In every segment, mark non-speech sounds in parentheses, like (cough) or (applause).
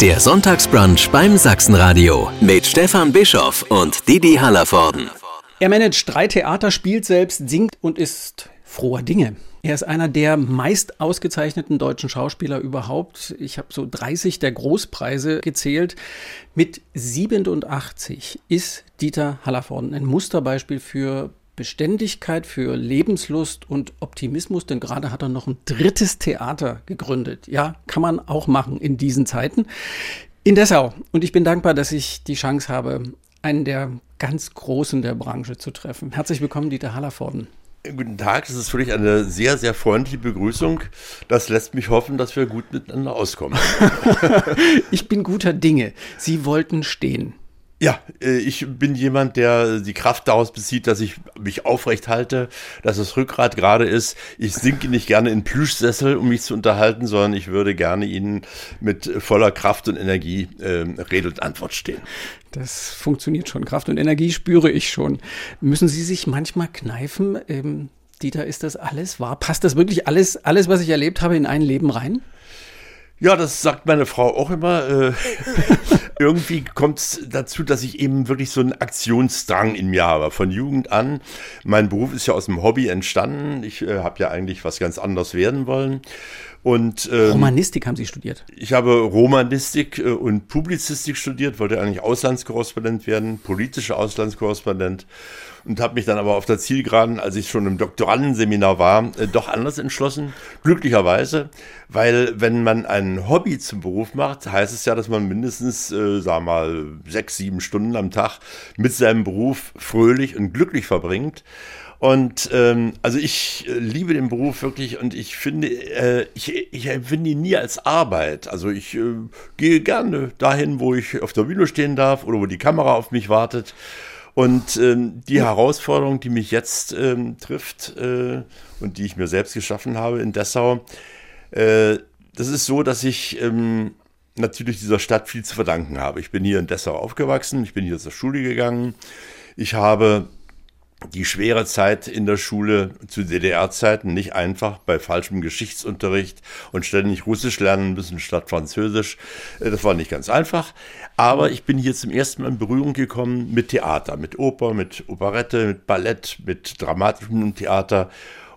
Der Sonntagsbrunch beim Sachsenradio mit Stefan Bischoff und Didi Hallervorden. Er managt drei Theater, spielt selbst, singt und ist froher Dinge. Er ist einer der meist ausgezeichneten deutschen Schauspieler überhaupt. Ich habe so 30 der Großpreise gezählt. Mit 87 ist Dieter Hallervorden ein Musterbeispiel für Beständigkeit, für Lebenslust und Optimismus, denn gerade hat er noch ein drittes Theater gegründet. Ja, kann man auch machen in diesen Zeiten. In Dessau. Und ich bin dankbar, dass ich die Chance habe, einen der ganz Großen der Branche zu treffen. Herzlich willkommen, Dieter Hallervorden. Guten Tag, das ist wirklich eine sehr, sehr freundliche Begrüßung. Das lässt mich hoffen, dass wir gut miteinander auskommen. (laughs) ich bin guter Dinge. Sie wollten stehen. Ja, äh, ich bin jemand, der die Kraft daraus bezieht, dass ich mich aufrecht halte, dass das Rückgrat gerade ist. Ich sinke nicht gerne in Plüschsessel, um mich zu unterhalten, sondern ich würde gerne Ihnen mit voller Kraft und Energie äh, Rede und Antwort stehen. Das funktioniert schon. Kraft und Energie spüre ich schon. Müssen Sie sich manchmal kneifen? Ähm, Dieter, ist das alles wahr? Passt das wirklich alles, alles, was ich erlebt habe, in ein Leben rein? Ja, das sagt meine Frau auch immer. Äh, (laughs) irgendwie kommt es dazu, dass ich eben wirklich so einen Aktionsdrang in mir habe, von Jugend an. Mein Beruf ist ja aus dem Hobby entstanden. Ich äh, habe ja eigentlich was ganz anderes werden wollen. Und, ähm, Romanistik haben Sie studiert? Ich habe Romanistik äh, und Publizistik studiert, wollte eigentlich Auslandskorrespondent werden, politischer Auslandskorrespondent und habe mich dann aber auf der Zielgeraden, als ich schon im Doktorandenseminar war, äh, doch anders entschlossen. Glücklicherweise, weil wenn man ein Hobby zum Beruf macht, heißt es ja, dass man mindestens, äh, sag mal, sechs, sieben Stunden am Tag mit seinem Beruf fröhlich und glücklich verbringt. Und ähm, also ich äh, liebe den Beruf wirklich und ich finde, äh, ich, ich empfinde ihn nie als Arbeit. Also ich äh, gehe gerne dahin, wo ich auf der Bühne stehen darf oder wo die Kamera auf mich wartet. Und ähm, die Herausforderung, die mich jetzt ähm, trifft äh, und die ich mir selbst geschaffen habe in Dessau, äh, das ist so, dass ich ähm, natürlich dieser Stadt viel zu verdanken habe. Ich bin hier in Dessau aufgewachsen, ich bin hier zur Schule gegangen. Ich habe die schwere Zeit in der Schule zu DDR-Zeiten nicht einfach bei falschem Geschichtsunterricht und ständig Russisch lernen müssen statt Französisch. Äh, das war nicht ganz einfach. Aber ich bin hier zum ersten Mal in Berührung gekommen mit Theater, mit Oper, mit Operette, mit Ballett, mit dramatischem Theater.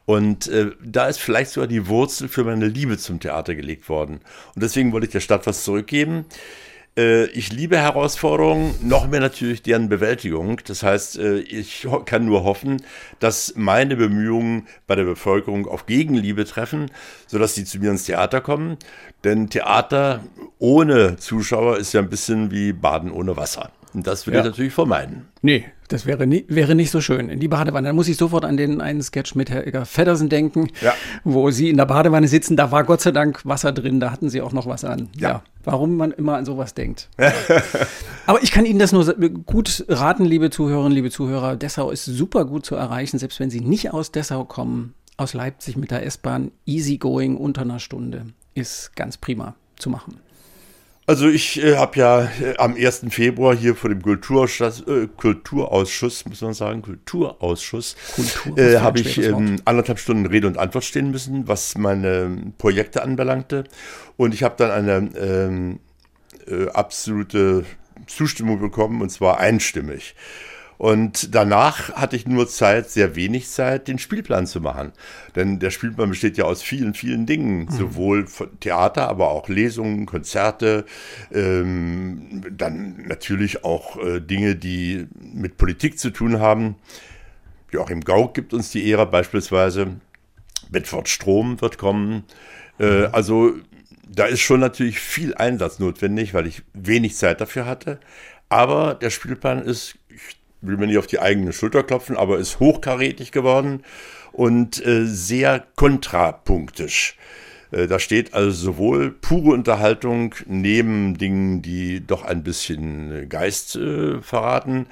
Und äh, da ist vielleicht sogar die Wurzel für meine Liebe zum Theater gelegt worden. Und deswegen wollte ich der Stadt was zurückgeben. Äh, ich liebe Herausforderungen, noch mehr natürlich deren Bewältigung. Das heißt, äh, ich kann nur hoffen, dass meine Bemühungen bei der Bevölkerung auf Gegenliebe treffen, sodass sie zu mir ins Theater kommen. Denn Theater ohne Zuschauer ist ja ein bisschen wie Baden ohne Wasser. Und das will ja. ich natürlich vermeiden. Nee, das wäre, nie, wäre nicht so schön. In die Badewanne. Dann muss ich sofort an den einen Sketch mit Herr Egger Feddersen denken, ja. wo Sie in der Badewanne sitzen. Da war Gott sei Dank Wasser drin, da hatten Sie auch noch was an. Ja. ja. Warum man immer an sowas denkt. (laughs) Aber ich kann Ihnen das nur gut raten, liebe Zuhörerinnen, liebe Zuhörer. Dessau ist super gut zu erreichen, selbst wenn Sie nicht aus Dessau kommen, aus Leipzig mit der S-Bahn, easygoing unter einer Stunde. Ist ganz prima zu machen. Also ich äh, habe ja äh, am 1. Februar hier vor dem Kulturausschuss, äh, Kulturausschuss muss man sagen, Kulturausschuss, Kultur, äh, habe ich ähm, anderthalb Stunden Rede und Antwort stehen müssen, was meine Projekte anbelangte. Und ich habe dann eine ähm, äh, absolute Zustimmung bekommen, und zwar einstimmig. Und danach hatte ich nur Zeit, sehr wenig Zeit, den Spielplan zu machen. Denn der Spielplan besteht ja aus vielen, vielen Dingen. Mhm. Sowohl Theater, aber auch Lesungen, Konzerte, ähm, dann natürlich auch äh, Dinge, die mit Politik zu tun haben. Joachim Gauck gibt uns die Ära beispielsweise. Bedford Strom wird kommen. Äh, mhm. also da ist schon natürlich viel Einsatz notwendig, weil ich wenig Zeit dafür hatte. Aber der Spielplan ist will mir nicht auf die eigene Schulter klopfen, aber ist hochkarätig geworden und äh, sehr kontrapunktisch. Äh, da steht also sowohl pure Unterhaltung neben Dingen, die doch ein bisschen Geist äh, verraten.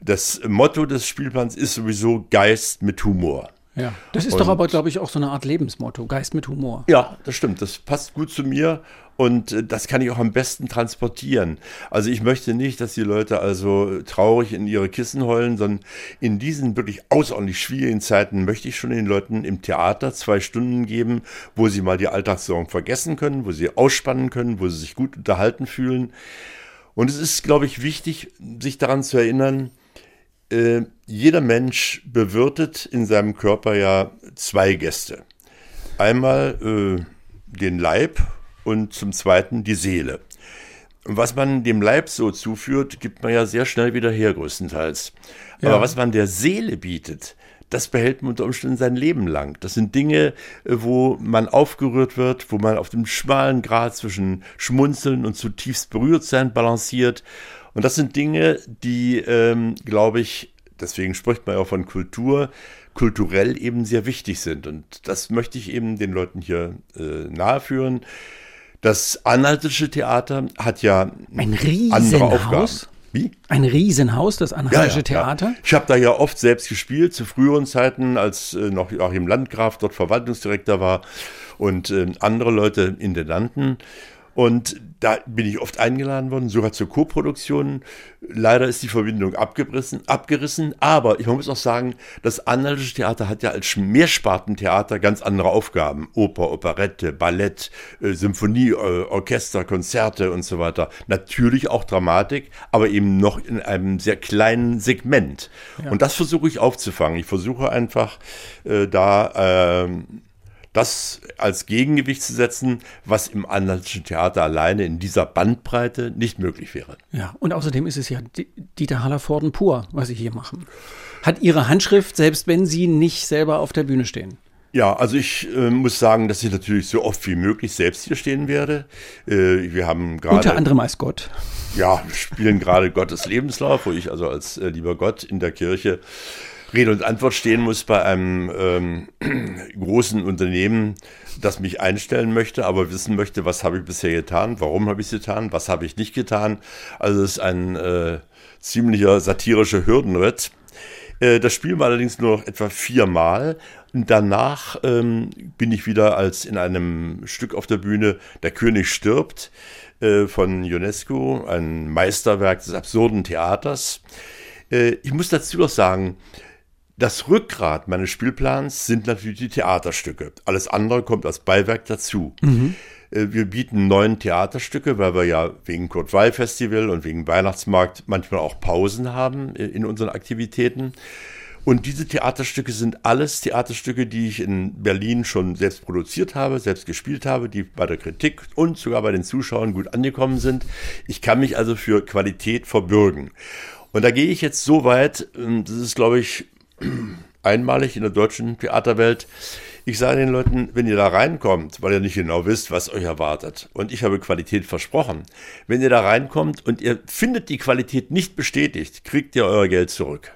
Das Motto des Spielplans ist sowieso Geist mit Humor. Ja, das ist Und- doch aber, glaube ich, auch so eine Art Lebensmotto, Geist mit Humor. Ja, das stimmt. Das passt gut zu mir und äh, das kann ich auch am besten transportieren. Also ich möchte nicht, dass die Leute also traurig in ihre Kissen heulen, sondern in diesen wirklich außerordentlich schwierigen Zeiten möchte ich schon den Leuten im Theater zwei Stunden geben, wo sie mal die Alltagssorgen vergessen können, wo sie ausspannen können, wo sie sich gut unterhalten fühlen. Und es ist, glaube ich, wichtig, sich daran zu erinnern, äh, jeder Mensch bewirtet in seinem Körper ja zwei Gäste. Einmal äh, den Leib und zum Zweiten die Seele. Und was man dem Leib so zuführt, gibt man ja sehr schnell wieder her, größtenteils. Ja. Aber was man der Seele bietet, das behält man unter Umständen sein Leben lang. Das sind Dinge, äh, wo man aufgerührt wird, wo man auf dem schmalen Grat zwischen Schmunzeln und zutiefst berührt sein balanciert. Und das sind Dinge, die, ähm, glaube ich, deswegen spricht man ja auch von Kultur, kulturell eben sehr wichtig sind. Und das möchte ich eben den Leuten hier äh, naheführen. Das anhaltische Theater hat ja Ein andere Aufgaben. Riesenhaus. Wie? Ein Riesenhaus, das Anhaltische Theater. Ja. Ich habe da ja oft selbst gespielt, zu früheren Zeiten, als äh, noch Joachim Landgraf dort Verwaltungsdirektor war und äh, andere Leute Intendanten. Und da bin ich oft eingeladen worden, sogar zur Co-Produktion. Leider ist die Verbindung abgerissen, abgerissen. Aber ich muss auch sagen, das Anhaltische Theater hat ja als Mehrspartentheater ganz andere Aufgaben. Oper, Operette, Ballett, äh, Symphonie, äh, Orchester, Konzerte und so weiter. Natürlich auch Dramatik, aber eben noch in einem sehr kleinen Segment. Und das versuche ich aufzufangen. Ich versuche einfach äh, da ähm, das als Gegengewicht zu setzen, was im anhaltischen Theater alleine in dieser Bandbreite nicht möglich wäre. Ja, und außerdem ist es ja Dieter Hallervorden pur, was Sie hier machen. Hat Ihre Handschrift, selbst wenn Sie nicht selber auf der Bühne stehen. Ja, also ich äh, muss sagen, dass ich natürlich so oft wie möglich selbst hier stehen werde. Äh, wir haben gerade Unter anderem als Gott. ja, wir spielen gerade (laughs) Gottes Lebenslauf, wo ich also als äh, lieber Gott in der Kirche Rede und Antwort stehen muss bei einem ähm, (clears throat) großen Unternehmen, das mich einstellen möchte, aber wissen möchte, was habe ich bisher getan, warum habe ich es getan, was habe ich nicht getan. Also es ist ein äh, ziemlicher satirischer Hürdenritt. Äh, Das spielen wir allerdings nur noch etwa viermal. Und danach ähm, bin ich wieder als in einem Stück auf der Bühne Der König stirbt äh, von UNESCO, ein Meisterwerk des absurden Theaters. Äh, ich muss dazu noch sagen, das Rückgrat meines Spielplans sind natürlich die Theaterstücke. Alles andere kommt als Beiwerk dazu. Äh, Wir bieten neun Theaterstücke, weil wir ja wegen Kurt Weil Festival und wegen Weihnachtsmarkt manchmal auch Pausen haben äh, in unseren Aktivitäten. Und diese Theaterstücke sind alles Theaterstücke, die ich in Berlin schon selbst produziert habe, selbst gespielt habe, die bei der Kritik und sogar bei den Zuschauern gut angekommen sind. Ich kann mich also für Qualität verbürgen. Und da gehe ich jetzt so weit, ähm, das ist, glaube ich, einmalig in der deutschen Theaterwelt. Ich sage den Leuten, wenn ihr da reinkommt, weil ihr nicht genau wisst, was euch erwartet, und ich habe Qualität versprochen, wenn ihr da reinkommt und ihr findet die Qualität nicht bestätigt, kriegt ihr euer Geld zurück.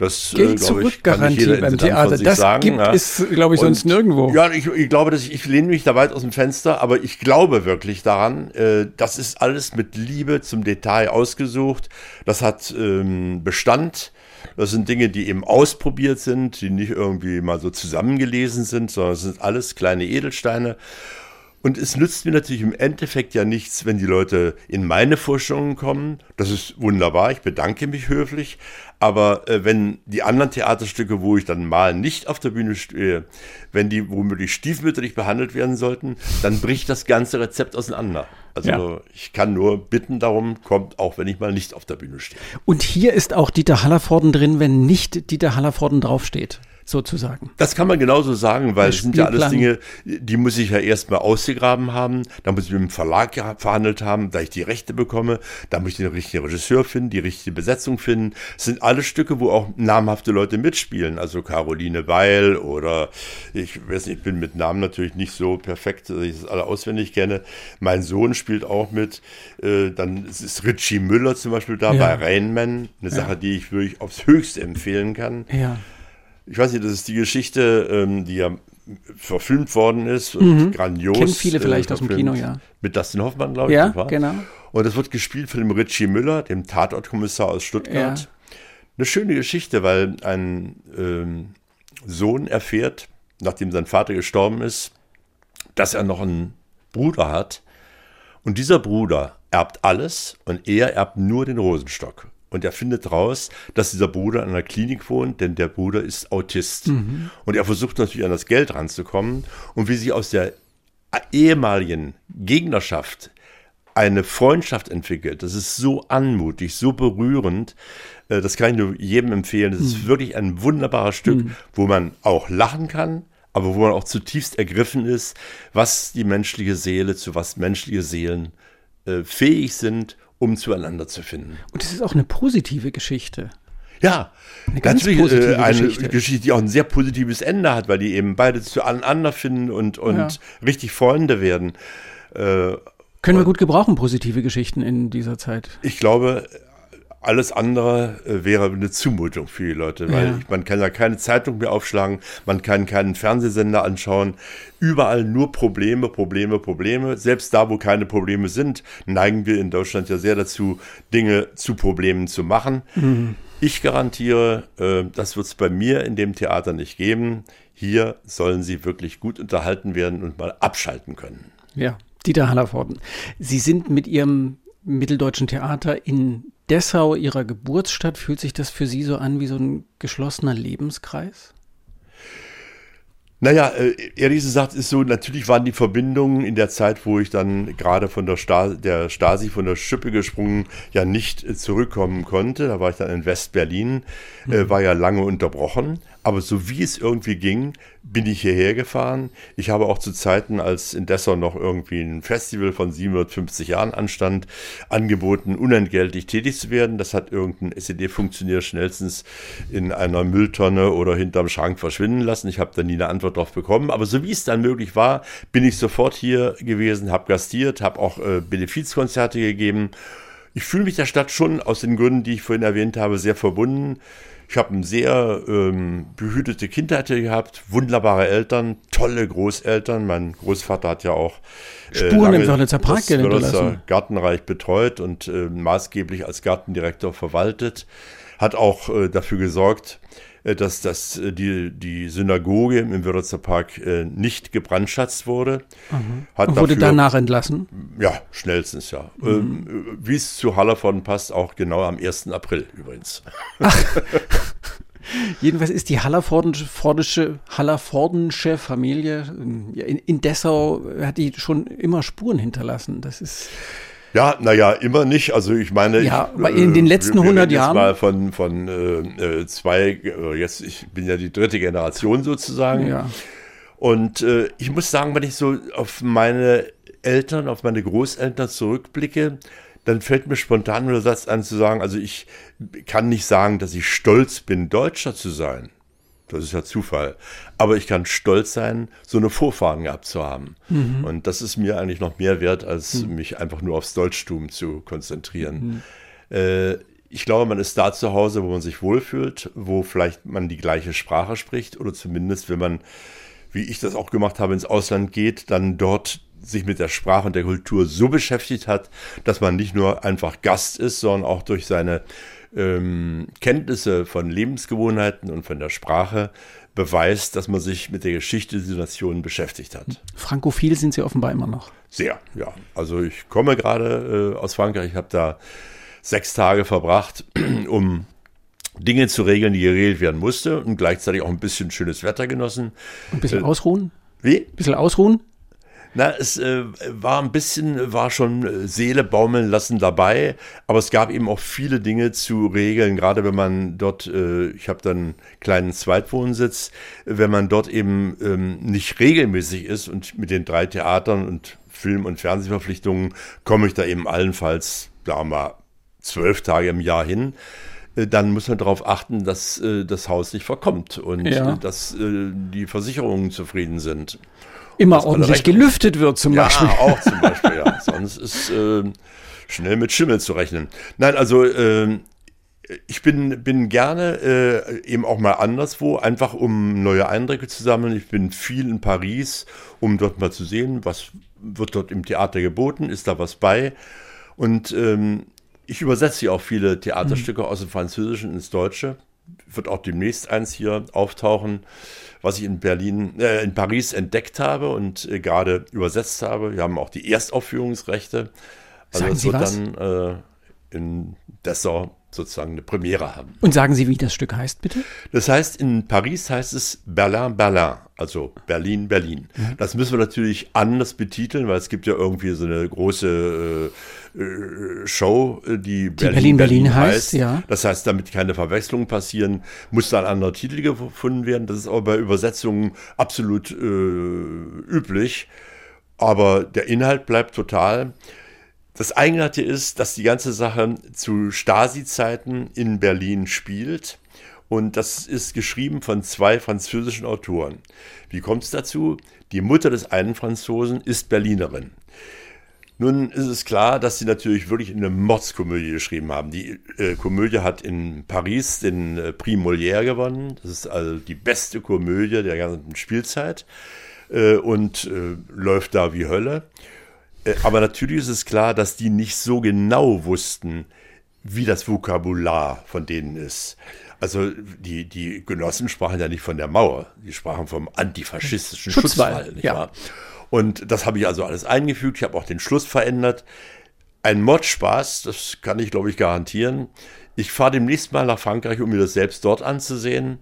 Das, äh, Geld ich, zurück Garantie beim Theater. Das sagen, gibt ja. es, glaube ich, sonst Und- nirgendwo. Ja, ich, ich glaube, dass ich, ich lehne mich da weit aus dem Fenster, aber ich glaube wirklich daran, äh, das ist alles mit Liebe zum Detail ausgesucht. Das hat ähm, Bestand. Das sind Dinge, die eben ausprobiert sind, die nicht irgendwie mal so zusammengelesen sind, sondern es sind alles kleine Edelsteine. Und es nützt mir natürlich im Endeffekt ja nichts, wenn die Leute in meine Vorstellungen kommen. Das ist wunderbar, ich bedanke mich höflich. Aber äh, wenn die anderen Theaterstücke, wo ich dann mal nicht auf der Bühne stehe, wenn die womöglich stiefmütterlich behandelt werden sollten, dann bricht das ganze Rezept auseinander. Also Ja. ich kann nur bitten darum, kommt auch, wenn ich mal nicht auf der Bühne stehe. Und hier ist auch Dieter Hallervorden drin, wenn nicht Dieter Hallervorden draufsteht, sozusagen. Das kann man genauso sagen, weil es sind ja alles. Dinge, die muss ich ja erstmal ausgegraben haben. Da muss ich mit dem Verlag verhandelt haben, da ich die Rechte bekomme. Da muss ich den richtigen Regisseur finden, die richtige Besetzung finden. Es sind alle Stücke, wo auch namhafte Leute mitspielen. Also Caroline Weil oder ich weiß nicht, ich bin mit Namen natürlich nicht so perfekt, dass ich das alle auswendig kenne. Mein Sohn spielt auch mit. Äh, Dann ist Richie Müller zum Beispiel da Ja. bei Rainman. Eine Sache, die ich wirklich aufs Höchste empfehlen kann Ja. ich weiß nicht, das ist die Geschichte, ähm, die ja verfilmt worden ist und grandios. Mhm. Kennen viele vielleicht aus dem. Kino, ja. Mit Dustin Hoffmann, glaube ich. Ja, genau. Und das wird gespielt von dem Richie Müller, dem Tatortkommissar aus Stuttgart. Ja. Eine schöne Geschichte, weil ein ähm, Sohn erfährt, nachdem sein Vater gestorben ist, dass er noch einen Bruder hat. Und dieser Bruder erbt alles und er erbt nur den Rosenstock. Und er findet raus, dass dieser Bruder in einer Klinik wohnt, denn der Bruder ist Autist. Mhm. Und er versucht natürlich an das Geld ranzukommen. Und wie sich aus der ehemaligen Gegnerschaft eine Freundschaft entwickelt, das ist so anmutig, so berührend. Äh, das kann ich nur jedem empfehlen. Das ist mhm. wirklich ein wunderbares Stück, mhm. wo man auch lachen kann, aber wo man auch zutiefst ergriffen ist, was die menschliche Seele, zu was menschliche Seelen äh, fähig sind, um zueinander zu finden. Und es ist auch eine positive Geschichte. Ja, eine ganz natürlich äh, eine Geschichte. Geschichte. die auch ein sehr positives Ende hat, weil die eben beide zueinander finden und, und ja. richtig Freunde werden. Äh, Können wir gut gebrauchen, positive Geschichten in dieser Zeit? Ich glaube, alles andere äh, wäre eine Zumutung für die Leute, weil ja. man kann ja keine Zeitung mehr aufschlagen, man kann keinen Fernsehsender anschauen. Überall nur Probleme, Probleme, Probleme. Selbst da, wo keine Probleme sind, neigen wir in Deutschland ja sehr dazu, Dinge zu Problemen zu machen. Mhm. Ich garantiere, äh, das wird es bei mir in dem Theater nicht geben. Hier sollen Sie wirklich gut unterhalten werden und mal abschalten können. Ja, Dieter Hallervorden. Sie sind mit Ihrem Mitteldeutschen Theater in Dessau, Ihrer Geburtsstadt. Fühlt sich das für Sie so an wie so ein geschlossener Lebenskreis? Naja, äh, ehrlich gesagt ist so, natürlich waren die Verbindungen in der Zeit, wo ich dann gerade von der, Stasi, der Stasi von der Schippe gesprungen, ja nicht äh, zurückkommen konnte. Da war ich dann in West-Berlin, äh, mhm. war ja lange unterbrochen. Aber so wie es irgendwie ging, bin ich hierher gefahren. Ich habe auch zu Zeiten, als in Dessau noch irgendwie ein Festival von 750 Jahren anstand, angeboten, unentgeltlich tätig zu werden. Das hat irgendein SED-Funktionär schnellstens in einer Mülltonne oder hinterm Schrank verschwinden lassen. Ich habe da nie eine Antwort darauf bekommen. Aber so wie es dann möglich war, bin ich sofort hier gewesen, habe gastiert, habe auch äh, Benefizkonzerte gegeben. Ich fühle mich der Stadt schon aus den Gründen, die ich vorhin erwähnt habe, sehr verbunden. Ich habe eine sehr ähm, behütete Kindheit gehabt, wunderbare Eltern, tolle Großeltern. Mein Großvater hat ja auch äh, Spuren im Wörlitzer Park hinterlassen. Gartenreich betreut und äh, maßgeblich als Gartendirektor verwaltet. Hat auch äh, dafür gesorgt, dass, dass äh, die, die Synagoge im Wörlitzer Park äh, nicht gebrandschatzt wurde. Mhm. Hat Und wurde dafür, danach entlassen? Ja, schnellstens, ja. Mhm. Ähm, Wie es zu Hallervorden passt, auch genau am 1. April übrigens. Ach. (laughs) Jedenfalls ist die Hallervordische, Hallervordensche Familie in, in Dessau, hat die schon immer Spuren hinterlassen. Das ist ja, naja, immer nicht. Also ich meine, ja, ich, in den letzten 100 Jahren mal von von äh, äh, zwei. Äh, jetzt ich bin ja die dritte Generation sozusagen. Ja. Und äh, ich muss sagen, wenn ich so auf meine Eltern, auf meine Großeltern zurückblicke, dann fällt mir spontan nur der Satz an zu sagen, also ich kann nicht sagen, dass ich stolz bin, Deutscher zu sein. Das ist ja Zufall. Aber ich kann stolz sein, so eine Vorfahren gehabt zu haben. Mhm. Und das ist mir eigentlich noch mehr wert, als mhm. mich einfach nur aufs Deutschtum zu konzentrieren. Mhm. Äh, ich glaube, man ist da zu Hause, wo man sich wohlfühlt, wo vielleicht man die gleiche Sprache spricht oder zumindest, wenn man, wie ich das auch gemacht habe, ins Ausland geht, dann dort sich mit der Sprache und der Kultur so beschäftigt hat, dass man nicht nur einfach Gast ist, sondern auch durch seine ähm, Kenntnisse von Lebensgewohnheiten und von der Sprache beweist, dass man sich mit der Geschichte dieser Nation beschäftigt hat. Frankophil sind Sie offenbar immer noch. Sehr, ja. Also ich komme gerade äh, aus Frankreich, ich habe da sechs Tage verbracht, (clears throat) um Dinge zu regeln, die geregelt werden musste und gleichzeitig auch ein bisschen schönes Wetter genossen. Ein bisschen äh, ausruhen? Wie? Ein bisschen ausruhen? Na, es äh, war ein bisschen, war schon äh, Seele baumeln lassen dabei, aber es gab eben auch viele Dinge zu regeln, gerade wenn man dort, äh, ich habe dann einen kleinen Zweitwohnsitz, wenn man dort eben ähm, nicht regelmäßig ist und mit den drei Theatern und Film- und Fernsehverpflichtungen komme ich da eben allenfalls, wir mal, zwölf Tage im Jahr hin äh, dann muss man darauf achten, dass äh, das Haus nicht verkommt und ja. äh, dass äh, die Versicherungen zufrieden sind immer ordentlich gelüftet wird zum ja, Beispiel. Ja, (laughs) auch zum (laughs) Beispiel, ja. Sonst ist äh, schnell mit Schimmel zu rechnen. Nein, also äh, ich bin, bin gerne äh, eben auch mal anderswo, einfach um neue Eindrücke zu sammeln. Ich bin viel in Paris, um dort mal zu sehen, was wird dort im Theater geboten, ist da was bei. Und ähm, ich übersetze ja auch viele Theaterstücke mhm. aus dem Französischen ins Deutsche. wird auch demnächst eins hier auftauchen, was ich in Berlin, äh, in Paris entdeckt habe und äh, gerade übersetzt habe. Wir haben auch die Erstaufführungsrechte. Also Sagen Sie was? dann äh, in Dessau sozusagen eine Premiere haben. Und sagen Sie, wie das Stück heißt, bitte? Das heißt, in Paris heißt es Berlin, Berlin, also Berlin, Berlin. Mhm. Das müssen wir natürlich anders betiteln, weil es gibt ja irgendwie so eine große äh, äh Show, die, die Berlin, Berlin, Berlin heißt, heißt. Ja. Das heißt, damit keine Verwechslungen passieren, muss da ein anderer Titel gefunden werden. Das ist aber bei Übersetzungen absolut äh, üblich. Aber der Inhalt bleibt total. Das Eigenartige ist, dass die ganze Sache zu Stasi-Zeiten in Berlin spielt. Und das ist geschrieben von zwei französischen Autoren. Wie kommt es dazu? Die Mutter des einen Franzosen ist Berlinerin. Nun ist es klar, dass sie natürlich wirklich eine Mordskomödie geschrieben haben. Die äh, Komödie hat in Paris den äh, Prix Molière gewonnen. Das ist also die beste Komödie der ganzen Spielzeit äh, und äh, läuft da wie Hölle. Äh, aber natürlich ist es klar, dass die nicht so genau wussten, wie das Vokabular von denen ist. Also die, die Genossen sprachen ja nicht von der Mauer, die sprachen vom antifaschistischen Schutzwall. Schutzwall nicht ja. wahr? Und das habe ich also alles eingefügt. Ich habe auch den Schluss verändert. Ein Mordspaß, das kann ich, glaube ich, garantieren. Ich fahre demnächst mal nach Frankreich, um mir das selbst dort anzusehen.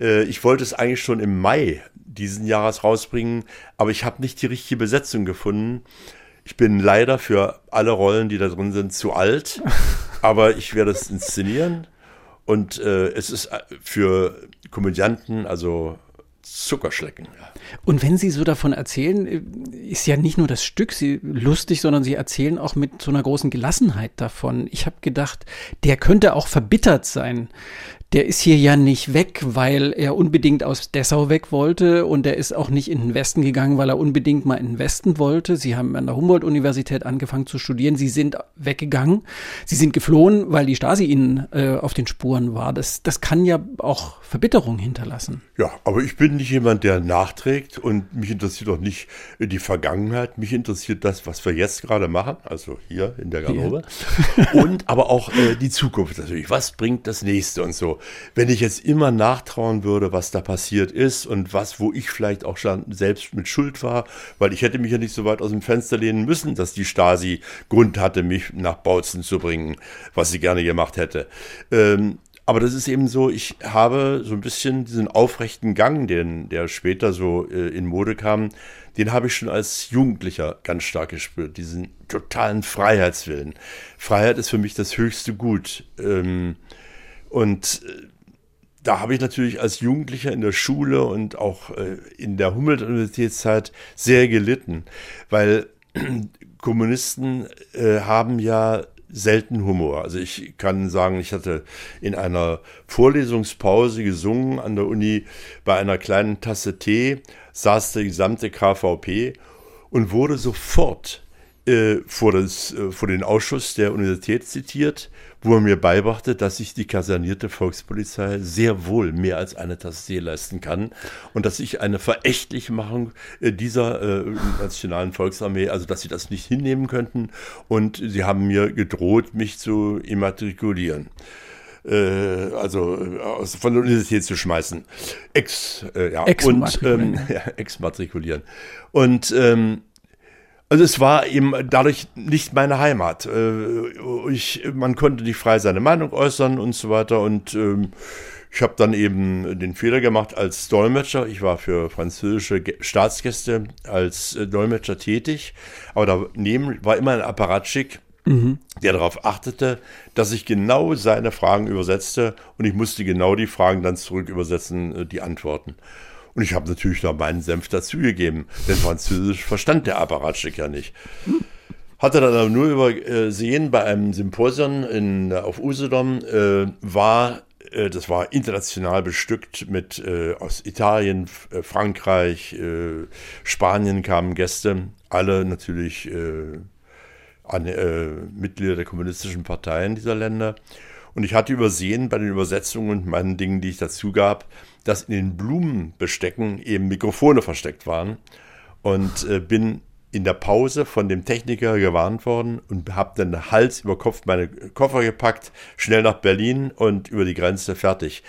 Äh, ich wollte es eigentlich schon im Mai diesen Jahres rausbringen, aber ich habe nicht die richtige Besetzung gefunden. Ich bin leider für alle Rollen, die da drin sind, zu alt, (laughs) aber ich werde es inszenieren. Und äh, es ist äh, für Komödianten, also Zuckerschlecken. Und wenn Sie so davon erzählen, äh, ist ja nicht nur das Stück Sie lustig, sondern Sie erzählen auch mit so einer großen Gelassenheit davon. Ich habe gedacht, der könnte auch verbittert sein der ist hier ja nicht weg, weil er unbedingt aus Dessau weg wollte und er ist auch nicht in den Westen gegangen, weil er unbedingt mal in den Westen wollte. Sie haben an der Humboldt-Universität angefangen zu studieren. Sie sind weggegangen. Sie sind geflohen, weil die Stasi ihnen äh, auf den Spuren war. Das, das kann ja auch Verbitterung hinterlassen. Ja, aber ich bin nicht jemand, der nachträgt und mich interessiert auch nicht die Vergangenheit. Mich interessiert das, was wir jetzt gerade machen, also hier in der Garderobe. (laughs) und aber auch äh, die Zukunft natürlich. Was bringt das nächste und so wenn ich jetzt immer nachtrauen würde, was da passiert ist und was, wo ich vielleicht auch schon selbst mit Schuld war, weil ich hätte mich ja nicht so weit aus dem Fenster lehnen müssen, dass die Stasi Grund hatte, mich nach Bautzen zu bringen, was sie gerne gemacht hätte. Ähm, aber das ist eben so, ich habe so ein bisschen diesen aufrechten Gang, den, der später so äh, in Mode kam, den habe ich schon als Jugendlicher ganz stark gespürt, diesen totalen Freiheitswillen. Freiheit ist für mich das höchste Gut. Ähm, und äh, da habe ich natürlich als Jugendlicher in der Schule und auch äh, in der Humboldt-Universitätszeit sehr gelitten, weil (clears throat) Kommunisten äh, haben ja selten Humor. Also ich kann sagen, ich hatte in einer Vorlesungspause gesungen an der Uni bei einer kleinen Tasse Tee, saß der gesamte KVP und wurde sofort äh, vor, das, äh, vor den Ausschuss der Universität zitiert wo er mir beibrachte, dass sich die kasernierte Volkspolizei sehr wohl mehr als eine Tasse Tee leisten kann und dass ich eine verächtliche Machung äh, dieser äh, nationalen Volksarmee, also dass sie das nicht hinnehmen könnten und sie haben mir gedroht, mich zu immatrikulieren äh, also aus, von der Universität zu schmeißen. Ex, äh, ja, und ähm, (laughs) ja, exmatrikulieren. Und ähm, also es war eben dadurch nicht meine Heimat. Äh, ich, man konnte nicht frei seine Meinung äußern und so weiter. Und ähm, ich habe dann eben den Fehler gemacht als Dolmetscher. Ich war für französische Staatsgäste als äh, Dolmetscher tätig. Aber daneben war immer ein Apparatschick, mhm. der darauf achtete, dass ich genau seine Fragen übersetzte. Und ich musste genau die Fragen dann zurück übersetzen, äh, die Antworten. Und ich habe natürlich noch meinen Senf dazugegeben, denn Französisch verstand der Apparatschik ja nicht. Hatte dann aber nur übersehen, bei einem Symposium in, auf Usedom äh, war, äh, das war international bestückt mit äh, aus Italien, äh, Frankreich, äh, Spanien kamen Gäste, alle natürlich äh, an, Mitglieder der kommunistischen Parteien dieser Länder. Und ich hatte übersehen bei den Übersetzungen und meinen Dingen, die ich dazu gab, dass in den Blumenbestecken eben Mikrofone versteckt waren und äh, bin in der Pause von dem Techniker gewarnt worden und habe dann Hals über Kopf meine Koffer gepackt, schnell nach Berlin und über die Grenze fertig.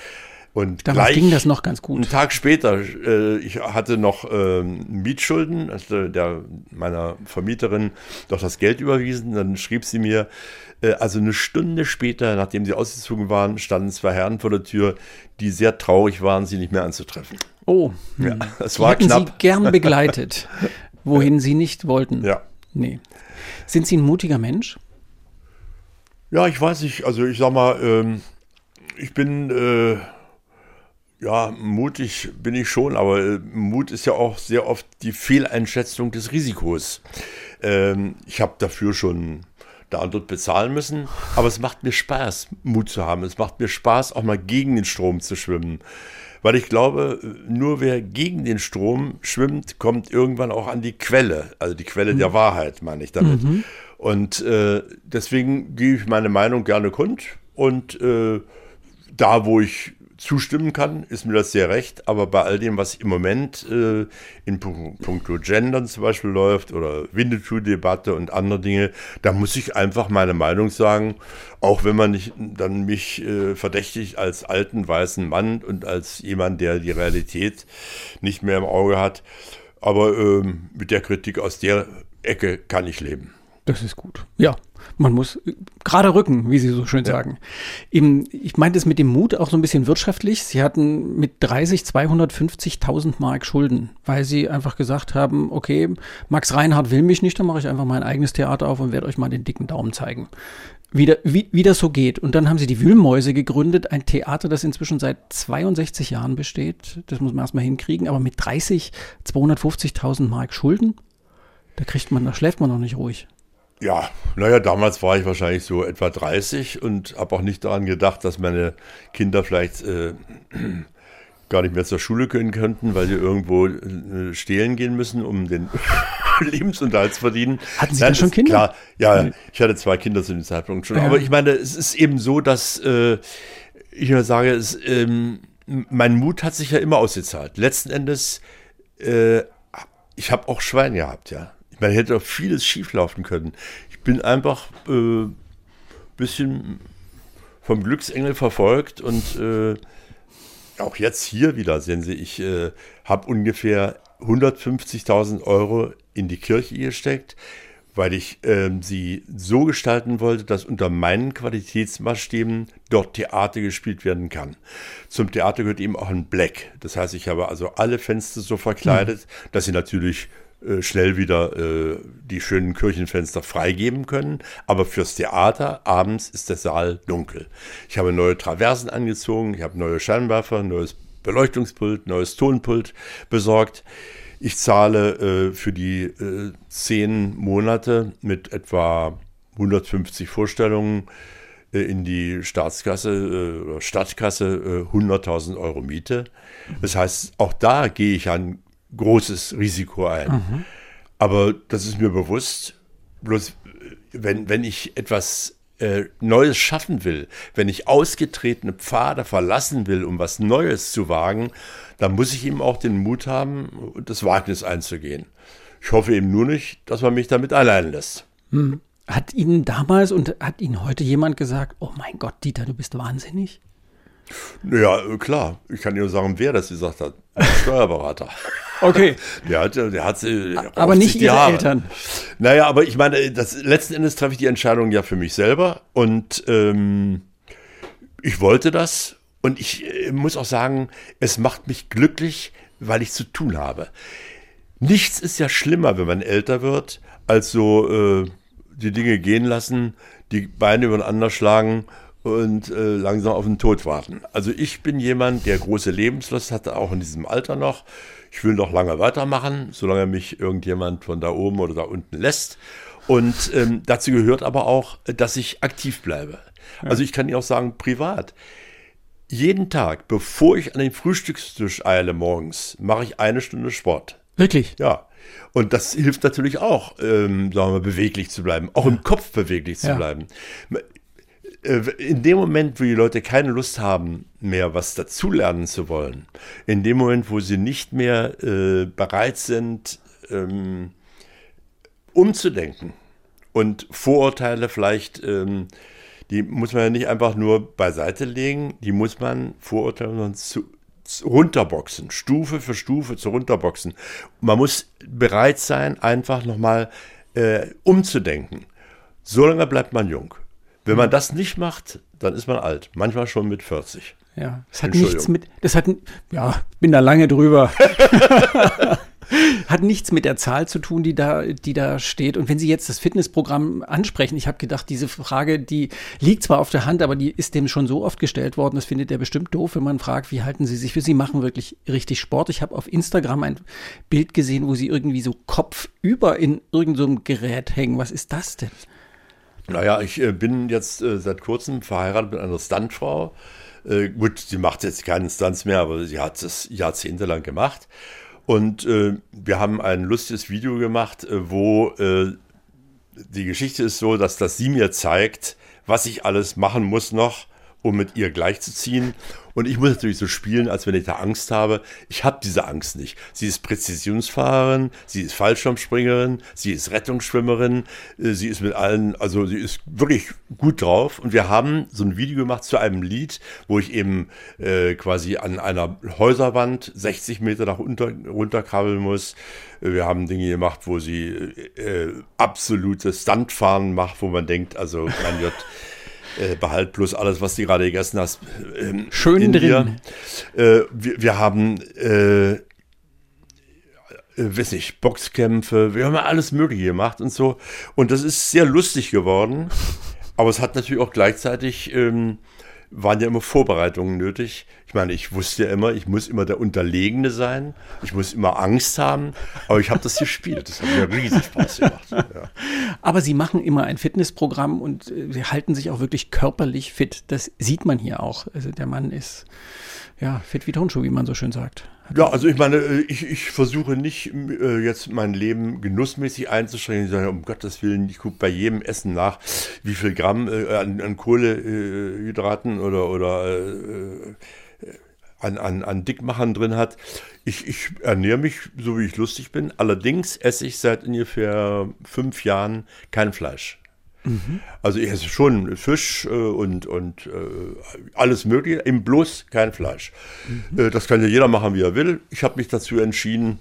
Und Damals ging das noch ganz gut. Einen Tag später, äh, ich hatte noch ähm, Mietschulden, also der meiner Vermieterin doch das Geld überwiesen. Dann schrieb sie mir, äh, also eine Stunde später, nachdem sie ausgezogen waren, standen zwei Herren vor der Tür, die sehr traurig waren, sie nicht mehr anzutreffen. Oh, ja, das war hätten knapp. Sie gern begleitet, (laughs) wohin Sie nicht wollten. Ja. Nee. Sind Sie ein mutiger Mensch? Ja, ich weiß nicht. Also ich sag mal, ähm, ich bin äh, ja mutig bin ich schon, aber äh, Mut ist ja auch sehr oft die Fehleinschätzung des Risikos. Ähm, ich habe dafür schon da und dort bezahlen müssen, aber es macht mir Spaß, Mut zu haben. Es macht mir Spaß, auch mal gegen den Strom zu schwimmen. Weil ich glaube, nur wer gegen den Strom schwimmt, kommt irgendwann auch an die Quelle, also die Quelle der Wahrheit, meine ich damit. Mhm. Und äh, deswegen gebe ich meine Meinung gerne kund. Und äh, da, wo ich zustimmen kann, ist mir das sehr recht. Aber bei all dem, was im Moment äh, in puncto Gendern zum Beispiel läuft oder Winnetou-Debatte und andere Dinge, da muss ich einfach meine Meinung sagen, auch wenn man nicht dann mich äh, verdächtigt als alten weißen Mann und als jemand, der die Realität nicht mehr im Auge hat. Aber ähm, mit der Kritik aus der Ecke kann ich leben. Das ist gut. Ja, man muss gerade rücken, wie Sie so schön ja. sagen. Im, ich meinte es mit dem Mut auch so ein bisschen wirtschaftlich. Sie hatten mit 30 250.000 Mark Schulden, weil Sie einfach gesagt haben, okay, Max Reinhardt will mich nicht, dann mache ich einfach mein eigenes Theater auf und werde euch mal den dicken Daumen zeigen. Wie, da, wie, wie das so geht. Und dann haben Sie die Wühlmäuse gegründet, ein Theater, das inzwischen seit 62 Jahren besteht. Das muss man erstmal hinkriegen, aber mit 30 250.000 Mark Schulden, da kriegt man, da schläft man noch nicht ruhig. Ja, naja, damals war ich wahrscheinlich so etwa 30 und habe auch nicht daran gedacht, dass meine Kinder vielleicht äh, (clears throat) gar nicht mehr zur Schule können könnten, weil sie irgendwo äh, stehlen gehen müssen, um den (laughs) Lebensunterhalt zu verdienen. Hatten Sie Nein, schon Kinder? Klar, ja, ich hatte zwei Kinder zu dem Zeitpunkt schon. Ja. Aber ich meine, es ist eben so, dass äh, ich mir sage, es, ähm, mein Mut hat sich ja immer ausgezahlt. Letzten Endes, äh, ich habe auch Schwein gehabt, ja. Man hätte auch vieles schieflaufen können. Ich bin einfach ein äh, bisschen vom Glücksengel verfolgt und äh, auch jetzt hier wieder, sehen Sie, ich äh, habe ungefähr 150.000 Euro in die Kirche gesteckt, weil ich äh, sie so gestalten wollte, dass unter meinen Qualitätsmaßstäben dort Theater gespielt werden kann. Zum Theater gehört eben auch ein Black. Das heißt, ich habe also alle Fenster so verkleidet, mhm. dass sie natürlich äh, schnell wieder äh, die schönen Kirchenfenster freigeben können. Aber fürs Theater abends ist der Saal dunkel. Ich habe neue Traversen angezogen, ich habe neue Scheinwerfer, neues Beleuchtungspult, neues Tonpult besorgt. Ich zahle äh, für die äh, zehn Monate mit etwa 150 Vorstellungen äh, in die Staatskasse oder Stadtkasse 100.000 Euro Miete. Das heißt, auch da gehe ich an großes Risiko ein. Mhm. Aber das ist mir bewusst. Bloß wenn, wenn ich etwas äh, Neues schaffen will, wenn ich ausgetretene Pfade verlassen will, um was Neues zu wagen, dann muss ich eben auch den Mut haben, das Wagnis einzugehen. Ich hoffe eben nur nicht, dass man mich damit allein lässt. Hm. Hat Ihnen damals und hat Ihnen heute jemand gesagt, oh mein Gott, Dieter, du bist wahnsinnig? Ja, klar. Ich kann nur sagen, wer das gesagt hat. Ein (laughs) Steuerberater. Okay. (laughs) Der hat, der hat aber nicht Ihre Jahre. Eltern. Naja, aber ich meine, das, letzten Endes treffe ich die Entscheidung ja für mich selber und ähm, ich wollte das und ich äh, muss auch sagen, es macht mich glücklich, weil ich zu tun habe. Nichts ist ja schlimmer, wenn man älter wird, als so äh, die Dinge gehen lassen, die Beine übereinander schlagen und äh, langsam auf den Tod warten. Also ich bin jemand, der große Lebenslust hatte, auch in diesem Alter noch. Ich will noch lange weitermachen, solange mich irgendjemand von da oben oder da unten lässt. Und ähm, dazu gehört aber auch, dass ich aktiv bleibe. Also ich kann Ihnen auch sagen, privat. Jeden Tag, bevor ich an den Frühstückstisch eile morgens, mache ich eine Stunde Sport. Wirklich? Ja. Und das hilft natürlich auch, ähm, sagen wir, beweglich zu bleiben, auch im Kopf beweglich zu ja. bleiben. Äh, in dem Moment, wo die Leute keine Lust haben, mehr was dazulernen zu wollen, in dem Moment, wo sie nicht mehr äh, bereit sind, ähm, umzudenken und Vorurteile vielleicht, ähm, die muss man ja nicht einfach nur beiseite legen, die muss man Vorurteile zu, zu runterboxen, Stufe für Stufe zu runterboxen. Man muss bereit sein, einfach nochmal äh, umzudenken. Solange bleibt man jung. Wenn man das nicht macht, dann ist man alt, manchmal schon mit 40. Ja, das hat nichts mit, das hat, ja, bin da lange drüber. (laughs) hat nichts mit der Zahl zu tun, die da, die da steht. Und wenn Sie jetzt das Fitnessprogramm ansprechen, ich habe gedacht, diese Frage, die liegt zwar auf der Hand, aber die ist dem schon so oft gestellt worden, das findet er bestimmt doof, wenn man fragt, wie halten Sie sich für Sie machen wirklich richtig Sport. Ich habe auf Instagram ein Bild gesehen, wo Sie irgendwie so kopfüber in irgendeinem so Gerät hängen. Was ist das denn? Naja, ich äh, bin jetzt äh, seit kurzem verheiratet mit einer Stuntfrau. Äh, gut, sie macht jetzt keinen Stunts mehr, aber sie hat es jahrzehntelang gemacht. Und wir haben ein lustiges Video gemacht, wo die Geschichte ist so, dass das sie mir zeigt, was ich alles machen muss noch, um mit ihr gleichzuziehen. Und ich muss natürlich so spielen, als wenn ich da Angst habe. Ich habe diese Angst nicht. Sie ist Präzisionsfahrerin, sie ist Fallschirmspringerin, sie ist Rettungsschwimmerin, äh, sie ist mit allen, also sie ist wirklich gut drauf. Und wir haben so ein Video gemacht zu einem Lied, wo ich eben äh, quasi an einer Häuserwand 60 Meter nach unter, runterkrabbeln muss. Wir haben Dinge gemacht, wo sie äh, absolutes Stuntfahren macht, wo man denkt, also man wird (laughs) äh, behalt bloß alles, was du gerade gegessen hast. Ähm, Schön drin. Äh, wir, wir, haben, äh, äh, weiß nicht, Boxkämpfe, wir haben alles Mögliche gemacht und so. Und das ist sehr lustig geworden. Aber es hat natürlich auch gleichzeitig ähm, waren ja immer Vorbereitungen nötig. Ich meine, ich wusste ja immer, ich muss immer der Unterlegene sein, ich muss immer Angst haben, aber ich habe das gespielt. Das hat mir riesig Spaß gemacht. Ja. Aber Sie machen immer ein Fitnessprogramm und äh, Sie halten sich auch wirklich körperlich fit. Das sieht man hier auch. Also der Mann ist ja fit wie Tonschuh, wie man so schön sagt. Ja, also ich meine, äh, ich, ich versuche nicht äh, jetzt mein Leben genussmäßig einzuschränken, sondern um Gottes Willen, ich gucke bei jedem Essen nach, wie viel Gramm an, an Kohlehydraten oder, oder an, an, an Dickmachern drin hat. Ich, ich ernähre mich so, wie ich lustig bin. Allerdings esse ich seit ungefähr fünf Jahren kein Fleisch. Mhm. Also ich esse schon Fisch äh, und, und äh, alles Mögliche, eben bloß kein Fleisch. Mhm. Äh, das kann ja jeder machen, wie er will. Ich habe mich dazu entschieden,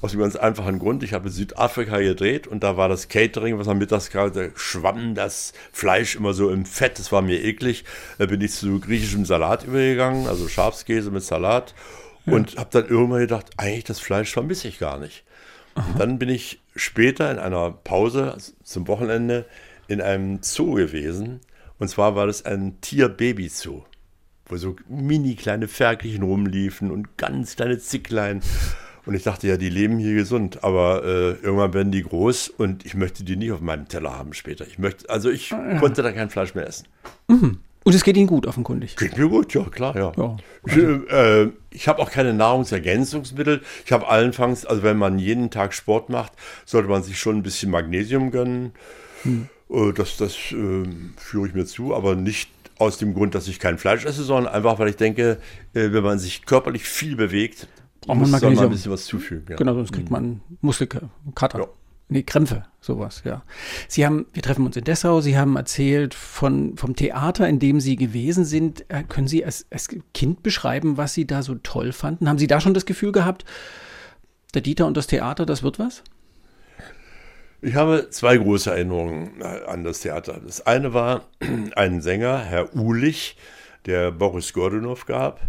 aus einem ganz einfachen Grund. Ich habe in Südafrika gedreht und da war das Catering, was am Mittags gerade schwamm das Fleisch immer so im Fett. Das war mir eklig. Da bin ich zu griechischem Salat übergegangen, also Schafskäse mit Salat. Ja. Und habe dann irgendwann gedacht, eigentlich das Fleisch vermisse ich gar nicht. Und dann bin ich später in einer Pause zum Wochenende in einem Zoo gewesen. Und zwar war das ein Tier-Baby-Zoo, wo so mini kleine Ferkelchen rumliefen und ganz kleine Zicklein. Und ich dachte ja, die leben hier gesund, aber äh, irgendwann werden die groß und ich möchte die nicht auf meinem Teller haben später. Ich möchte, also ich ah, ja. konnte da kein Fleisch mehr essen. Mhm. Und es geht Ihnen gut, offenkundig. Geht mir gut, ja, klar, ja. ja ich, äh, ich habe auch keine Nahrungsergänzungsmittel. Ich habe allenfalls, also wenn man jeden Tag Sport macht, sollte man sich schon ein bisschen Magnesium gönnen. Hm. Äh, das das äh, führe ich mir zu, aber nicht aus dem Grund, dass ich kein Fleisch esse, sondern einfach, weil ich denke, äh, wenn man sich körperlich viel bewegt, braucht man Magnesium. mal ein bisschen was zufügen. Ja. Genau, sonst kriegt man Muskelkater. Ja. Nee, Krämpfe, sowas, ja. Sie haben, wir treffen uns in Dessau, Sie haben erzählt von, vom Theater, in dem Sie gewesen sind. Können Sie als, als Kind beschreiben, was Sie da so toll fanden? Haben Sie da schon das Gefühl gehabt, der Dieter und das Theater, das wird was? Ich habe zwei große Erinnerungen äh, an das Theater. Das eine war (clears throat) ein Sänger, Herr Uhlich, der Boris Gordonow gab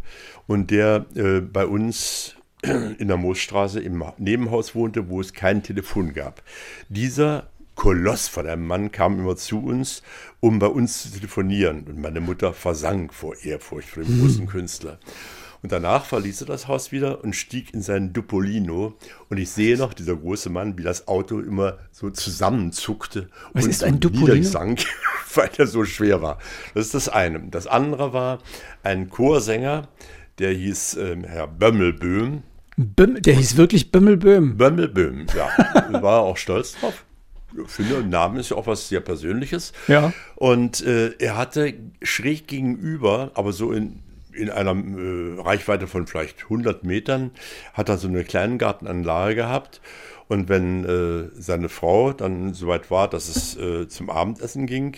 und der äh, bei uns in der Moosstraße im Nebenhaus wohnte, wo es kein Telefon gab. Dieser Koloss von einem Mann kam immer zu uns, um bei uns zu telefonieren. Und meine Mutter versank vor Ehrfurcht vor dem großen Künstler. Und danach verließ er das Haus wieder und stieg in seinen Dupolino. Und ich sehe noch, dieser große Mann, wie das Auto immer so zusammenzuckte Was und ist ein Dupolino? sank, (laughs) weil er so schwer war. Das ist das eine. Das andere war ein Chorsänger, der hieß ähm, Herr Bömmelböhm. Böm, der hieß wirklich Bömmelböhm. Bömmelböhm, ja. (laughs) war auch stolz drauf. Ich finde, ein Name ist ja auch was sehr Persönliches. Ja. Und äh, er hatte schräg gegenüber, aber so in in einer äh, Reichweite von vielleicht 100 Metern hat er so eine Kleingartenanlage gehabt. Und wenn äh, seine Frau dann soweit war, dass es äh, zum Abendessen ging,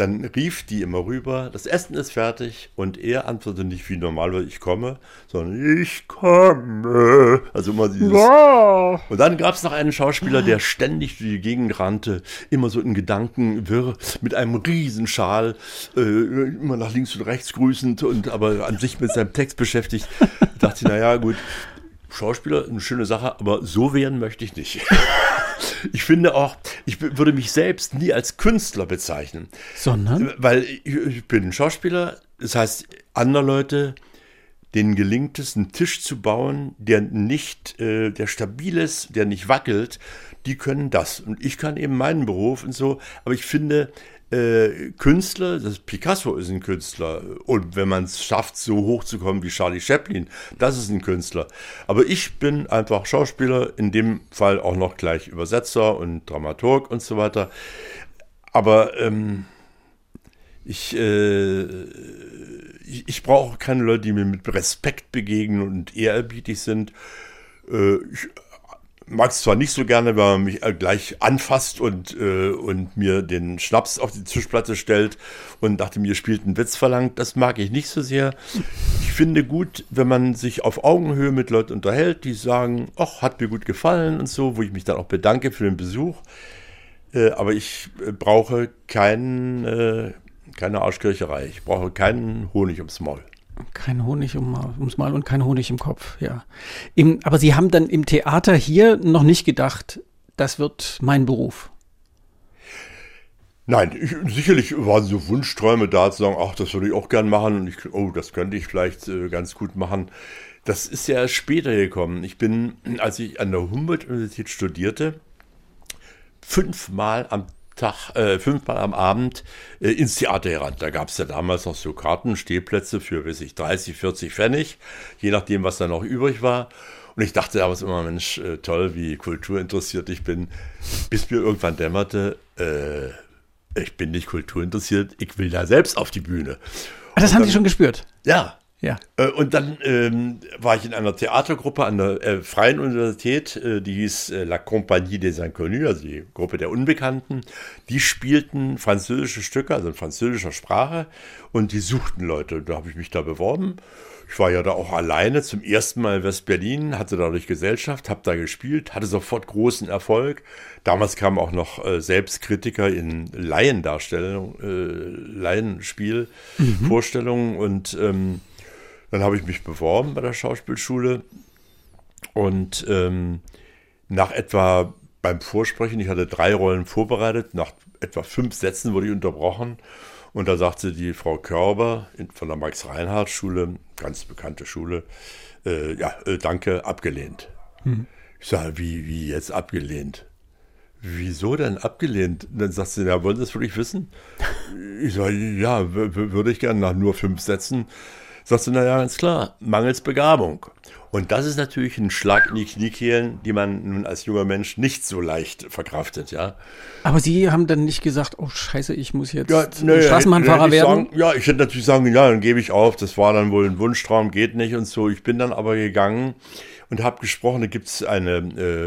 dann rief die immer rüber, das Essen ist fertig und er antwortete nicht wie normal, ich komme, sondern ich komme. Also immer dieses. Ja. Und dann gab es noch einen Schauspieler, der ständig durch die Gegend rannte, immer so in Gedanken wirr, mit einem Riesenschal, äh, immer nach links und rechts grüßend und aber an sich mit seinem Text beschäftigt. Da dachte ich, naja, gut, Schauspieler, eine schöne Sache, aber so werden möchte ich nicht. (laughs) ich finde auch, ich würde mich selbst nie als Künstler bezeichnen. Sondern? Weil ich, ich bin Schauspieler, das heißt, andere Leute, denen gelingt es, einen Tisch zu bauen, der nicht, äh, der stabil ist, der nicht wackelt, die können das. Und ich kann eben meinen Beruf und so, aber ich finde, äh, Künstler, das Picasso ist ein Künstler. Und wenn man es schafft, so hoch zu kommen wie Charlie Chaplin, das ist ein Künstler. Aber ich bin einfach Schauspieler, in dem Fall auch noch gleich Übersetzer und Dramaturg und so weiter. Aber ähm, ich, äh, ich, ich brauche keine Leute, die mir mit Respekt begegnen und ehrerbietig sind. Äh, ich, mag es zwar nicht so gerne, wenn man mich äh, gleich anfasst und, äh, und mir den Schnaps auf die Tischplatte stellt und dachte, mir spielt ein Witz verlangt. Das mag ich nicht so sehr. Ich finde gut, wenn man sich auf Augenhöhe mit Leuten unterhält, die sagen, ach, hat mir gut gefallen und so, wo ich mich dann auch bedanke für den Besuch. Äh, aber ich äh, brauche kein, äh, keine Arschkircherei. Ich brauche keinen Honig ums Maul. Kein Honig um, ums Mal und kein Honig im Kopf, ja. Im, aber Sie haben dann im Theater hier noch nicht gedacht, das wird mein Beruf. Nein, ich, sicherlich waren so Wunschträume da zu sagen, ach, das würde ich auch gern machen und ich, oh, das könnte ich vielleicht äh, ganz gut machen. Das ist ja erst später gekommen. Ich bin, als ich an der Humboldt-Universität studierte, fünfmal am Tag, äh, fünfmal am Abend äh, ins Theater heran. Da gab es ja damals noch so Karten, Stehplätze für, weiß ich, 30, 40 Pfennig, je nachdem, was da noch übrig war. Und ich dachte damals immer, Mensch, äh, toll, wie kulturinteressiert ich bin, bis mir irgendwann dämmerte, äh, ich bin nicht kulturinteressiert, ich will da selbst auf die Bühne. Ah, das Und haben dann, Sie schon gespürt? Ja, ja. Äh, und dann ähm, war ich in einer Theatergruppe an der äh, Freien Universität, äh, die hieß äh, La Compagnie des Inconnus, also die Gruppe der Unbekannten. Die spielten französische Stücke, also in französischer Sprache, und die suchten Leute. Und da habe ich mich da beworben. Ich war ja da auch alleine zum ersten Mal in West-Berlin, hatte dadurch Gesellschaft, habe da gespielt, hatte sofort großen Erfolg. Damals kamen auch noch äh, Selbstkritiker in Laiendarstellung, äh, Laienspiel, mhm. Und ähm, dann habe ich mich beworben bei der Schauspielschule und ähm, nach etwa beim Vorsprechen, ich hatte drei Rollen vorbereitet, nach etwa fünf Sätzen wurde ich unterbrochen und da sagte die Frau Körber von der Max-Reinhardt-Schule, ganz bekannte Schule, äh, ja, äh, danke, abgelehnt. Mhm. Ich sage, wie, wie jetzt abgelehnt? Wieso denn abgelehnt? Und dann sagt sie, ja, wollen Sie das wirklich wissen? (laughs) Ich sage, ja, würde ich gerne nach nur fünf Sätzen sagst du, naja, ganz klar, mangels Begabung. Und das ist natürlich ein Schlag in die Kniekehlen, die man nun als junger Mensch nicht so leicht verkraftet, ja. Aber Sie haben dann nicht gesagt, oh Scheiße, ich muss jetzt ja, nee, Straßenbahnfahrer werden? Sagen, ja, ich hätte natürlich sagen, ja, dann gebe ich auf, das war dann wohl ein Wunschtraum, geht nicht und so. Ich bin dann aber gegangen und habe gesprochen, da gibt es eine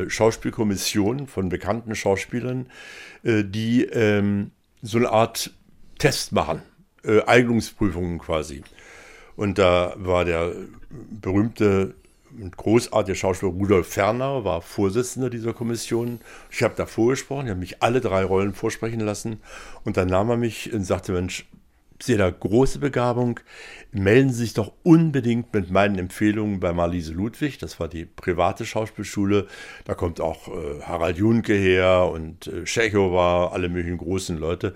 äh, Schauspielkommission von bekannten Schauspielern, äh, die ähm, so eine Art Test machen, äh, Eignungsprüfungen quasi. Und da war der berühmte und großartige Schauspieler Rudolf Fernau, war Vorsitzender dieser Kommission. Ich habe da vorgesprochen, ich habe mich alle drei Rollen vorsprechen lassen. Und dann nahm er mich und sagte, Mensch, sehe da große Begabung. Melden Sie sich doch unbedingt mit meinen Empfehlungen bei Marlise Ludwig. Das war die private Schauspielschule. Da kommt auch äh, Harald Junke her und äh, Tschechow alle möglichen großen Leute.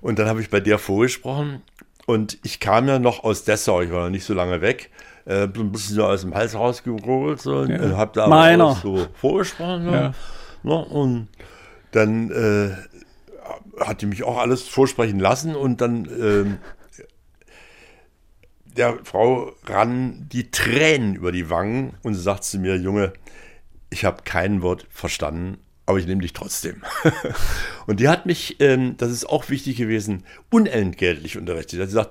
Und dann habe ich bei der vorgesprochen und ich kam ja noch aus Dessau, ich war noch nicht so lange weg, äh, ein bisschen so aus dem Hals rausgeholt so, und ja. habe da Meiner. so vorgesprochen. Ja. Ne, und dann äh, hat die mich auch alles vorsprechen lassen und dann äh, der Frau ran die Tränen über die Wangen und sie sagt zu mir, Junge, ich habe kein Wort verstanden, aber ich nehme dich trotzdem. (laughs) und die hat mich, ähm, das ist auch wichtig gewesen, unentgeltlich unterrichtet. Sie sagt,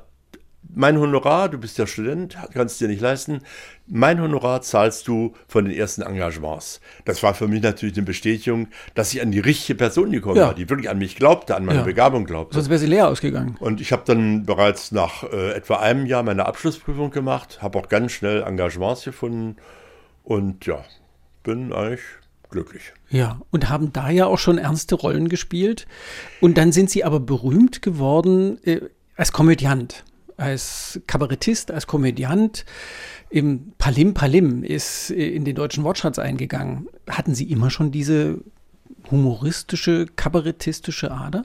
mein Honorar, du bist ja Student, kannst dir nicht leisten, mein Honorar zahlst du von den ersten Engagements. Das war für mich natürlich eine Bestätigung, dass ich an die richtige Person gekommen Ja. war, die wirklich an mich glaubte, an meine Ja. Begabung glaubte. Sonst wäre sie leer ausgegangen. Und ich habe dann bereits nach äh, etwa einem Jahr meine Abschlussprüfung gemacht, habe auch ganz schnell Engagements gefunden und ja, bin eigentlich glücklich. Ja, und haben da ja auch schon ernste Rollen gespielt. Und dann sind sie aber berühmt geworden äh, als Komödiant, als Kabarettist, als Komödiant. Im Palim Palim ist äh, in den deutschen Wortschatz eingegangen. Hatten Sie immer schon diese humoristische, kabarettistische Ader?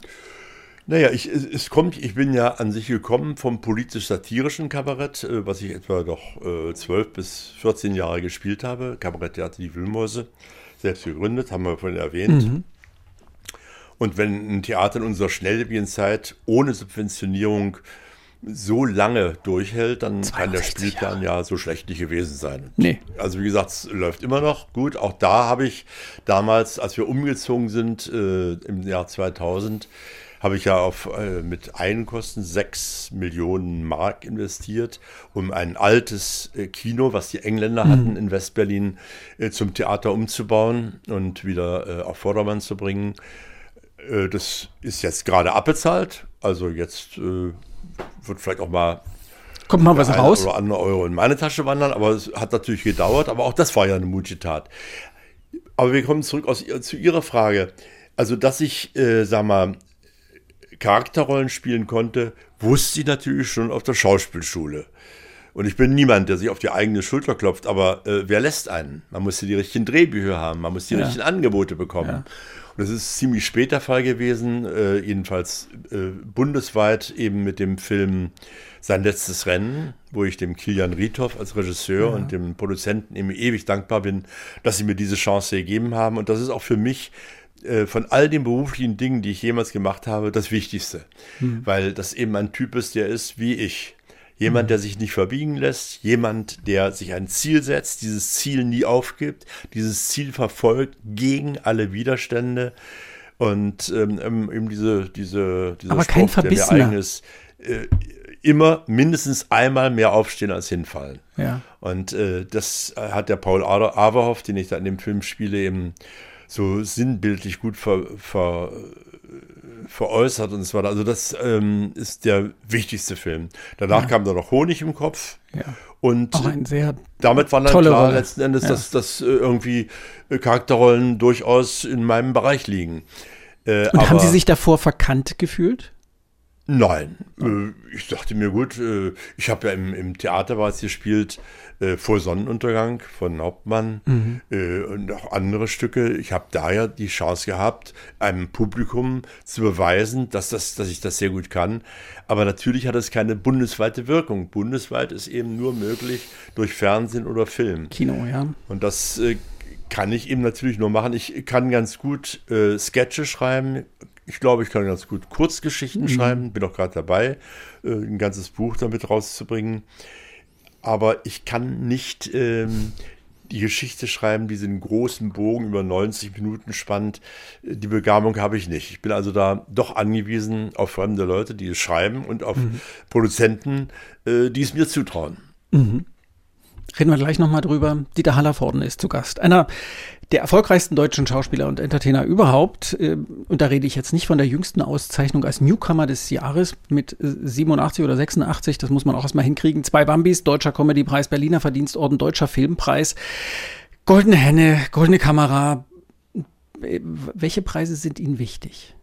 Naja, ich, es, kommt, ich bin ja an sich gekommen vom politisch-satirischen Kabarett, äh, was ich etwa doch äh, 12 bis 14 Jahre gespielt habe. Kabaretttheater Die Wühlmäuse, selbst gegründet, haben wir vorhin erwähnt. Und wenn ein Theater in unserer schnelllebigen Zeit ohne Subventionierung so lange durchhält, dann kann der 62 Spielplan ja so schlecht nicht gewesen sein. Nee. Also wie gesagt, es läuft immer noch gut. Auch da habe ich damals, als wir umgezogen sind äh, im Jahr 2000, habe ich ja auf, äh, mit Einkosten 6 Millionen Mark investiert, um ein altes äh, Kino, was die Engländer hatten in Westberlin, äh, zum Theater umzubauen und wieder äh, auf Vordermann zu bringen. Äh, das ist jetzt gerade abbezahlt. Also jetzt äh, wird vielleicht auch mal Kommt mal was ein raus? oder andere Euro in meine Tasche wandern, aber es hat natürlich gedauert, aber auch das war ja eine mutige Tat. Aber wir kommen zurück aus, zu Ihrer Frage. Also, dass ich, äh, sag mal, Charakterrollen spielen konnte, wusste ich natürlich schon auf der Schauspielschule. Und ich bin niemand, der sich auf die eigene Schulter klopft, aber äh, wer lässt einen? Man muss die richtigen Drehbücher haben, man muss die Ja. richtigen Angebote bekommen. Und das ist ziemlich spät der Fall gewesen, äh, jedenfalls äh, bundesweit eben mit dem Film Sein letztes Rennen, wo ich dem Kilian Riethoff als Regisseur und dem Produzenten eben ewig dankbar bin, dass sie mir diese Chance gegeben haben. Und das ist auch für mich äh, von all den beruflichen Dingen, die ich jemals gemacht habe, das Wichtigste. Weil das eben ein Typ ist, der ist wie ich. Jemand, der sich nicht verbiegen lässt, jemand, der sich ein Ziel setzt, dieses Ziel nie aufgibt, dieses Ziel verfolgt gegen alle Widerstände und ähm, ähm, eben diese, diese, dieser Aber kein der mir Verbissener. eigen ist, äh, immer mindestens einmal mehr aufstehen als hinfallen. Ja. Und äh, das hat der Paul Averhoff, den ich da in dem Film spiele, eben so sinnbildlich gut ver, ver, veräußert und so weiter. Also das ähm, ist der wichtigste Film. Danach kam da noch Honig im Kopf. Ja. Und damit war dann klar Rolle. letzten Endes, Ja. dass, dass äh, irgendwie äh, Charakterrollen durchaus in meinem Bereich liegen. Äh, Und haben aber- Sie sich davor verkannt gefühlt? Nein, äh, ich dachte mir, gut, äh, ich habe ja im, im Theater bereits gespielt, äh, vor Sonnenuntergang von Hauptmann äh, und auch andere Stücke. Ich habe da ja die Chance gehabt, einem Publikum zu beweisen, dass, das, dass ich das sehr gut kann. Aber natürlich hat es keine bundesweite Wirkung. Bundesweit ist eben nur möglich durch Fernsehen oder Film. Kino, ja. Und das äh, kann ich eben natürlich nur machen. Ich kann ganz gut äh, Sketche schreiben. Ich glaube, ich kann ganz gut Kurzgeschichten schreiben. Bin auch gerade dabei, äh, ein ganzes Buch damit rauszubringen. Aber ich kann nicht ähm, die Geschichte schreiben, die diesen großen Bogen über 90 Minuten spannt. Äh, Die Begabung habe ich nicht. Ich bin also da doch angewiesen auf fremde Leute, die es schreiben und auf Produzenten, äh, die es mir zutrauen. Reden wir gleich nochmal drüber. Dieter Hallervorden ist zu Gast. Einer der erfolgreichsten deutschen Schauspieler und Entertainer überhaupt. äh, Und da rede ich jetzt nicht von der jüngsten Auszeichnung als Newcomer des Jahres mit äh, 87 oder 86. Das muss man auch erstmal hinkriegen. Zwei Bambis, Deutscher Comedypreis, Berliner Verdienstorden, Deutscher Filmpreis, Goldene Henne, Goldene Kamera. Äh, Welche Preise sind Ihnen wichtig?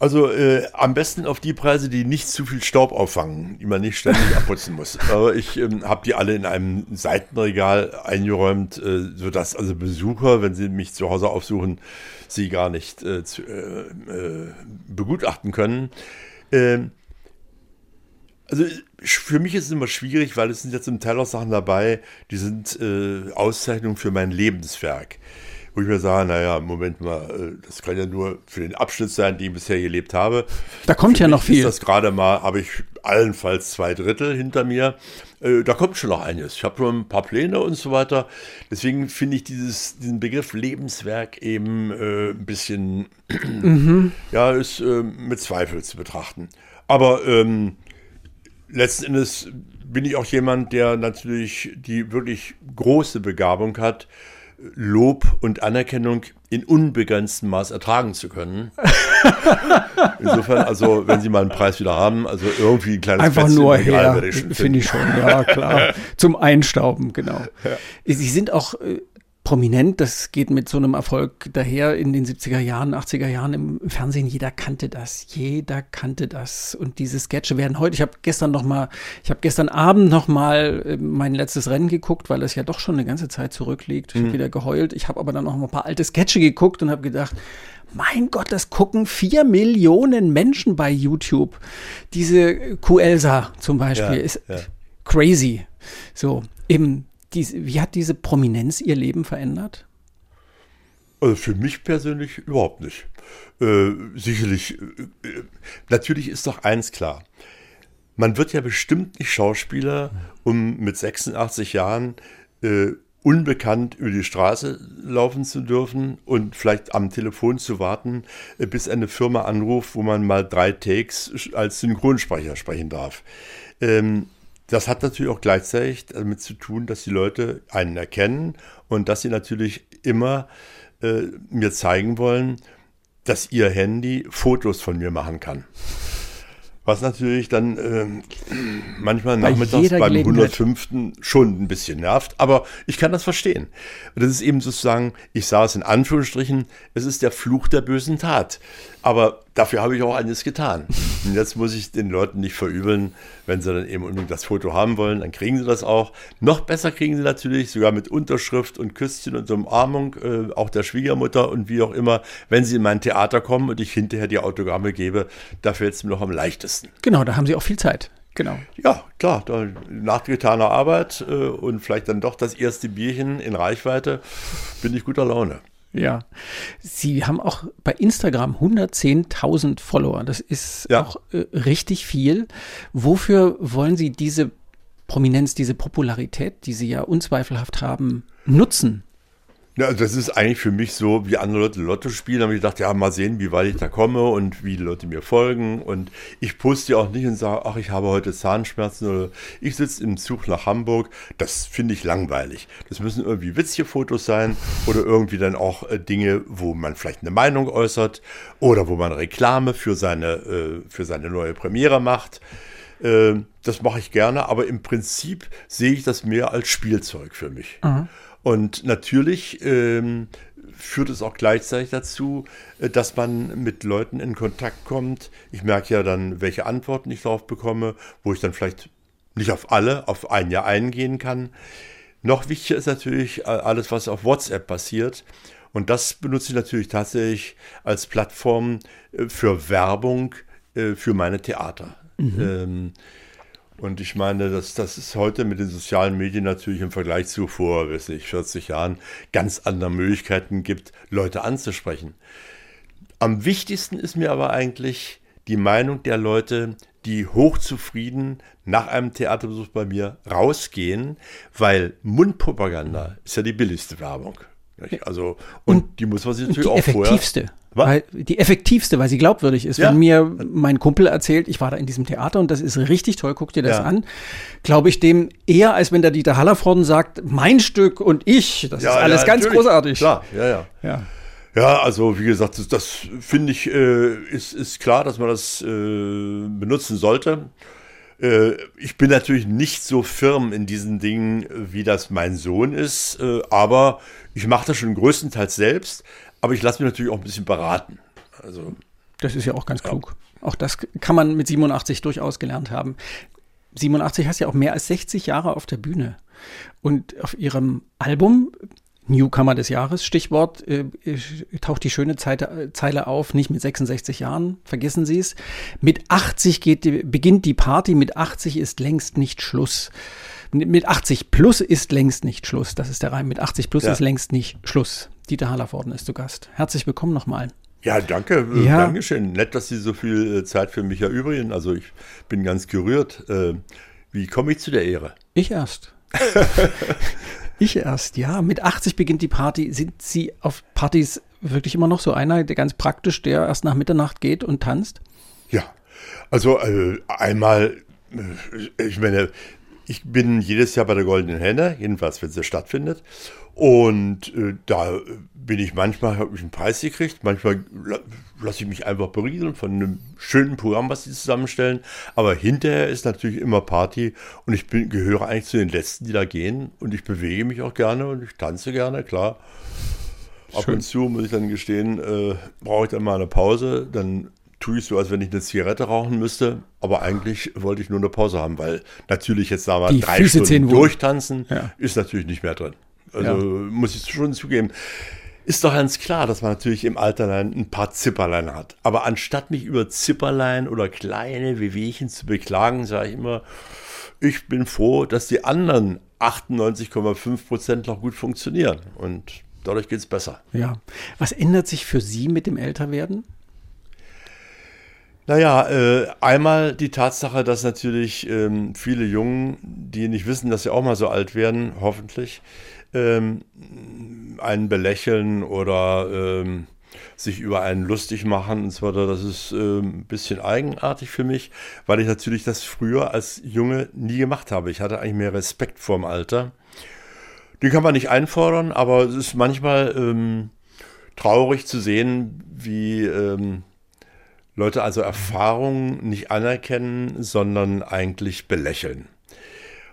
Also äh, am besten auf die Preise, die nicht zu viel Staub auffangen, die man nicht ständig abputzen muss. (laughs) Aber ich ähm, habe die alle in einem Seitenregal eingeräumt, äh, sodass also Besucher, wenn sie mich zu Hause aufsuchen, sie gar nicht äh, zu, äh, äh, begutachten können. Ähm, also für mich ist es immer schwierig, weil es sind jetzt zum Teil auch Sachen dabei, die sind äh, Auszeichnungen für mein Lebenswerk. Wo ich mir sage, naja, Moment mal, äh, das kann ja nur für den Abschnitt sein, den ich bisher gelebt habe. Da kommt Für ja noch viel. Ist das gerade mal, habe ich allenfalls zwei Drittel hinter mir. Äh, da kommt schon noch einiges. Ich habe schon ein paar Pläne und so weiter. Deswegen finde ich dieses, diesen Begriff Lebenswerk eben äh, ein bisschen, (clears throat) ja, ist äh, mit Zweifel zu betrachten. Aber ähm, letzten Endes bin ich auch jemand, der natürlich die wirklich große Begabung hat, Lob und Anerkennung in unbegrenztem Maß ertragen zu können. (laughs) Insofern, also wenn Sie mal einen Preis wieder haben, also irgendwie ein kleines Einfach Plätzchen nur her, finde ich schon, ja klar. (laughs) Zum Einstauben, genau. Ja. Sie sind auch äh, prominent. Das geht mit so einem Erfolg daher in den 70er Jahren, 80er Jahren im Fernsehen. Jeder kannte das. Jeder kannte das. Und diese Sketche werden heute, ich habe gestern noch mal, ich habe gestern Abend noch mal äh, mein letztes Rennen geguckt, weil es ja doch schon eine ganze Zeit zurückliegt. Ich mhm. habe wieder geheult. Ich habe aber dann noch mal ein paar alte Sketche geguckt und habe gedacht, mein Gott, das gucken vier Millionen Menschen bei YouTube. Diese Kuelsa zum Beispiel ja, ist ja. crazy. So, eben diese, wie hat diese Prominenz Ihr Leben verändert? Also für mich persönlich überhaupt nicht. Äh, sicherlich, äh, äh, natürlich ist doch eins klar. Man wird ja bestimmt nicht Schauspieler, um mit 86 Jahren äh, unbekannt über die Straße laufen zu dürfen und vielleicht am Telefon zu warten, äh, bis eine Firma anruft, wo man mal drei Takes als Synchronsprecher sprechen darf. Ähm, das hat natürlich auch gleichzeitig damit zu tun, dass die Leute einen erkennen und dass sie natürlich immer äh, mir zeigen wollen, dass ihr Handy Fotos von mir machen kann. Was natürlich dann äh, manchmal Bei nachmittags beim 105. schon ein bisschen nervt, aber ich kann das verstehen. Und das ist eben sozusagen, ich sah es in Anführungsstrichen, es ist der Fluch der bösen Tat. Aber dafür habe ich auch eines getan. Und jetzt muss ich den Leuten nicht verübeln, wenn sie dann eben unbedingt das Foto haben wollen, dann kriegen sie das auch. Noch besser kriegen sie natürlich, sogar mit Unterschrift und Küsschen und Umarmung, äh, auch der Schwiegermutter und wie auch immer, wenn sie in mein Theater kommen und ich hinterher die Autogramme gebe, da fällt es mir noch am leichtesten. Genau, da haben sie auch viel Zeit. Genau. Ja, klar, da, nach getaner Arbeit äh, und vielleicht dann doch das erste Bierchen in Reichweite, bin ich guter Laune. Ja. Sie haben auch bei Instagram 110.000 Follower. Das ist ja. auch äh, richtig viel. Wofür wollen Sie diese Prominenz, diese Popularität, die Sie ja unzweifelhaft haben, nutzen? Ja, also das ist eigentlich für mich so, wie andere Leute Lotto spielen. Da habe ich gedacht, ja, mal sehen, wie weit ich da komme und wie die Leute mir folgen. Und ich poste ja auch nicht und sage, ach, ich habe heute Zahnschmerzen oder ich sitze im Zug nach Hamburg. Das finde ich langweilig. Das müssen irgendwie witzige Fotos sein oder irgendwie dann auch äh, Dinge, wo man vielleicht eine Meinung äußert oder wo man Reklame für seine, äh, für seine neue Premiere macht. Äh, das mache ich gerne, aber im Prinzip sehe ich das mehr als Spielzeug für mich. Mhm. Und natürlich ähm, führt es auch gleichzeitig dazu, äh, dass man mit Leuten in Kontakt kommt. Ich merke ja dann, welche Antworten ich darauf bekomme, wo ich dann vielleicht nicht auf alle, auf ein Jahr eingehen kann. Noch wichtiger ist natürlich äh, alles, was auf WhatsApp passiert. Und das benutze ich natürlich tatsächlich als Plattform äh, für Werbung für meine Theater. Mhm. Ähm, und ich meine, dass das ist heute mit den sozialen Medien natürlich im Vergleich zu vor, weiß ich, 40 Jahren ganz andere Möglichkeiten gibt, Leute anzusprechen. Am wichtigsten ist mir aber eigentlich die Meinung der Leute, die hochzufrieden nach einem Theaterbesuch bei mir rausgehen, weil Mundpropaganda ist ja die billigste Werbung. Also, und, und, die muss man sich natürlich auch vorher weil, die effektivste, weil sie glaubwürdig ist. Ja. Wenn mir mein Kumpel erzählt, ich war da in diesem Theater und das ist richtig toll, guck dir das ja. an, glaube ich dem eher, als wenn der Dieter Hallervorden sagt, mein Stück und ich. Das ja, ist alles ganz großartig. Klar, ja, ja. ja. Ja, also wie gesagt, das, das finde ich, äh, ist, ist klar, dass man das äh, benutzen sollte. Äh, ich bin natürlich nicht so firm in diesen Dingen, wie das mein Sohn ist, äh, aber ich mache das schon größtenteils selbst. Aber ich lasse mich natürlich auch ein bisschen beraten. Also, das ist ja auch ganz klug. Auch das kann man mit 87 durchaus gelernt haben. 87 hast ja auch mehr als 60 Jahre auf der Bühne. Und auf ihrem Album Newcomer des Jahres, Stichwort, äh, taucht die schöne Zeite, Zeile auf, nicht mit 66 Jahren, vergessen Sie es. Mit 80 geht, beginnt die Party, mit 80 ist längst nicht Schluss. Mit 80 plus ist längst nicht Schluss. Das ist der Reim. Mit 80 plus ja. ist längst nicht Schluss. Dieter Hallervorden ist zu Gast. Herzlich willkommen nochmal. Ja, danke. Äh, ja. Dankeschön. Nett, dass Sie so viel äh, Zeit für mich erübrigen. Also ich bin ganz gerührt. Äh, wie komme ich zu der Ehre? Ich erst. (laughs) ich erst, ja. Mit 80 beginnt die Party. Sind Sie auf Partys wirklich immer noch so einer, der ganz praktisch, der erst nach Mitternacht geht und tanzt? Ja. Also äh, einmal ich meine, ich bin jedes Jahr bei der Goldenen Henne, jedenfalls wenn sie stattfindet. Und äh, da bin ich manchmal, habe ich einen Preis gekriegt, manchmal lasse ich mich einfach berieseln von einem schönen Programm, was sie zusammenstellen. Aber hinterher ist natürlich immer Party und ich bin, gehöre eigentlich zu den Letzten, die da gehen. Und ich bewege mich auch gerne und ich tanze gerne, klar. Ab Schön. und zu muss ich dann gestehen, äh, brauche ich dann mal eine Pause. Dann tue ich so, als wenn ich eine Zigarette rauchen müsste. Aber eigentlich wollte ich nur eine Pause haben, weil natürlich jetzt da mal drei Füße Stunden durchtanzen ja. ist natürlich nicht mehr drin. Also ja. muss ich schon zugeben. Ist doch ganz klar, dass man natürlich im Alterlein ein paar Zipperlein hat. Aber anstatt mich über Zipperlein oder kleine Wehwehchen zu beklagen, sage ich immer, ich bin froh, dass die anderen 98,5 Prozent noch gut funktionieren. Und dadurch geht es besser. Ja. Was ändert sich für Sie mit dem Älterwerden? Naja, äh, einmal die Tatsache, dass natürlich ähm, viele Jungen, die nicht wissen, dass sie auch mal so alt werden, hoffentlich, ähm, einen belächeln oder ähm, sich über einen lustig machen und so weiter. Das ist äh, ein bisschen eigenartig für mich, weil ich natürlich das früher als Junge nie gemacht habe. Ich hatte eigentlich mehr Respekt vorm Alter. Den kann man nicht einfordern, aber es ist manchmal ähm, traurig zu sehen, wie ähm, Leute also Erfahrungen nicht anerkennen, sondern eigentlich belächeln.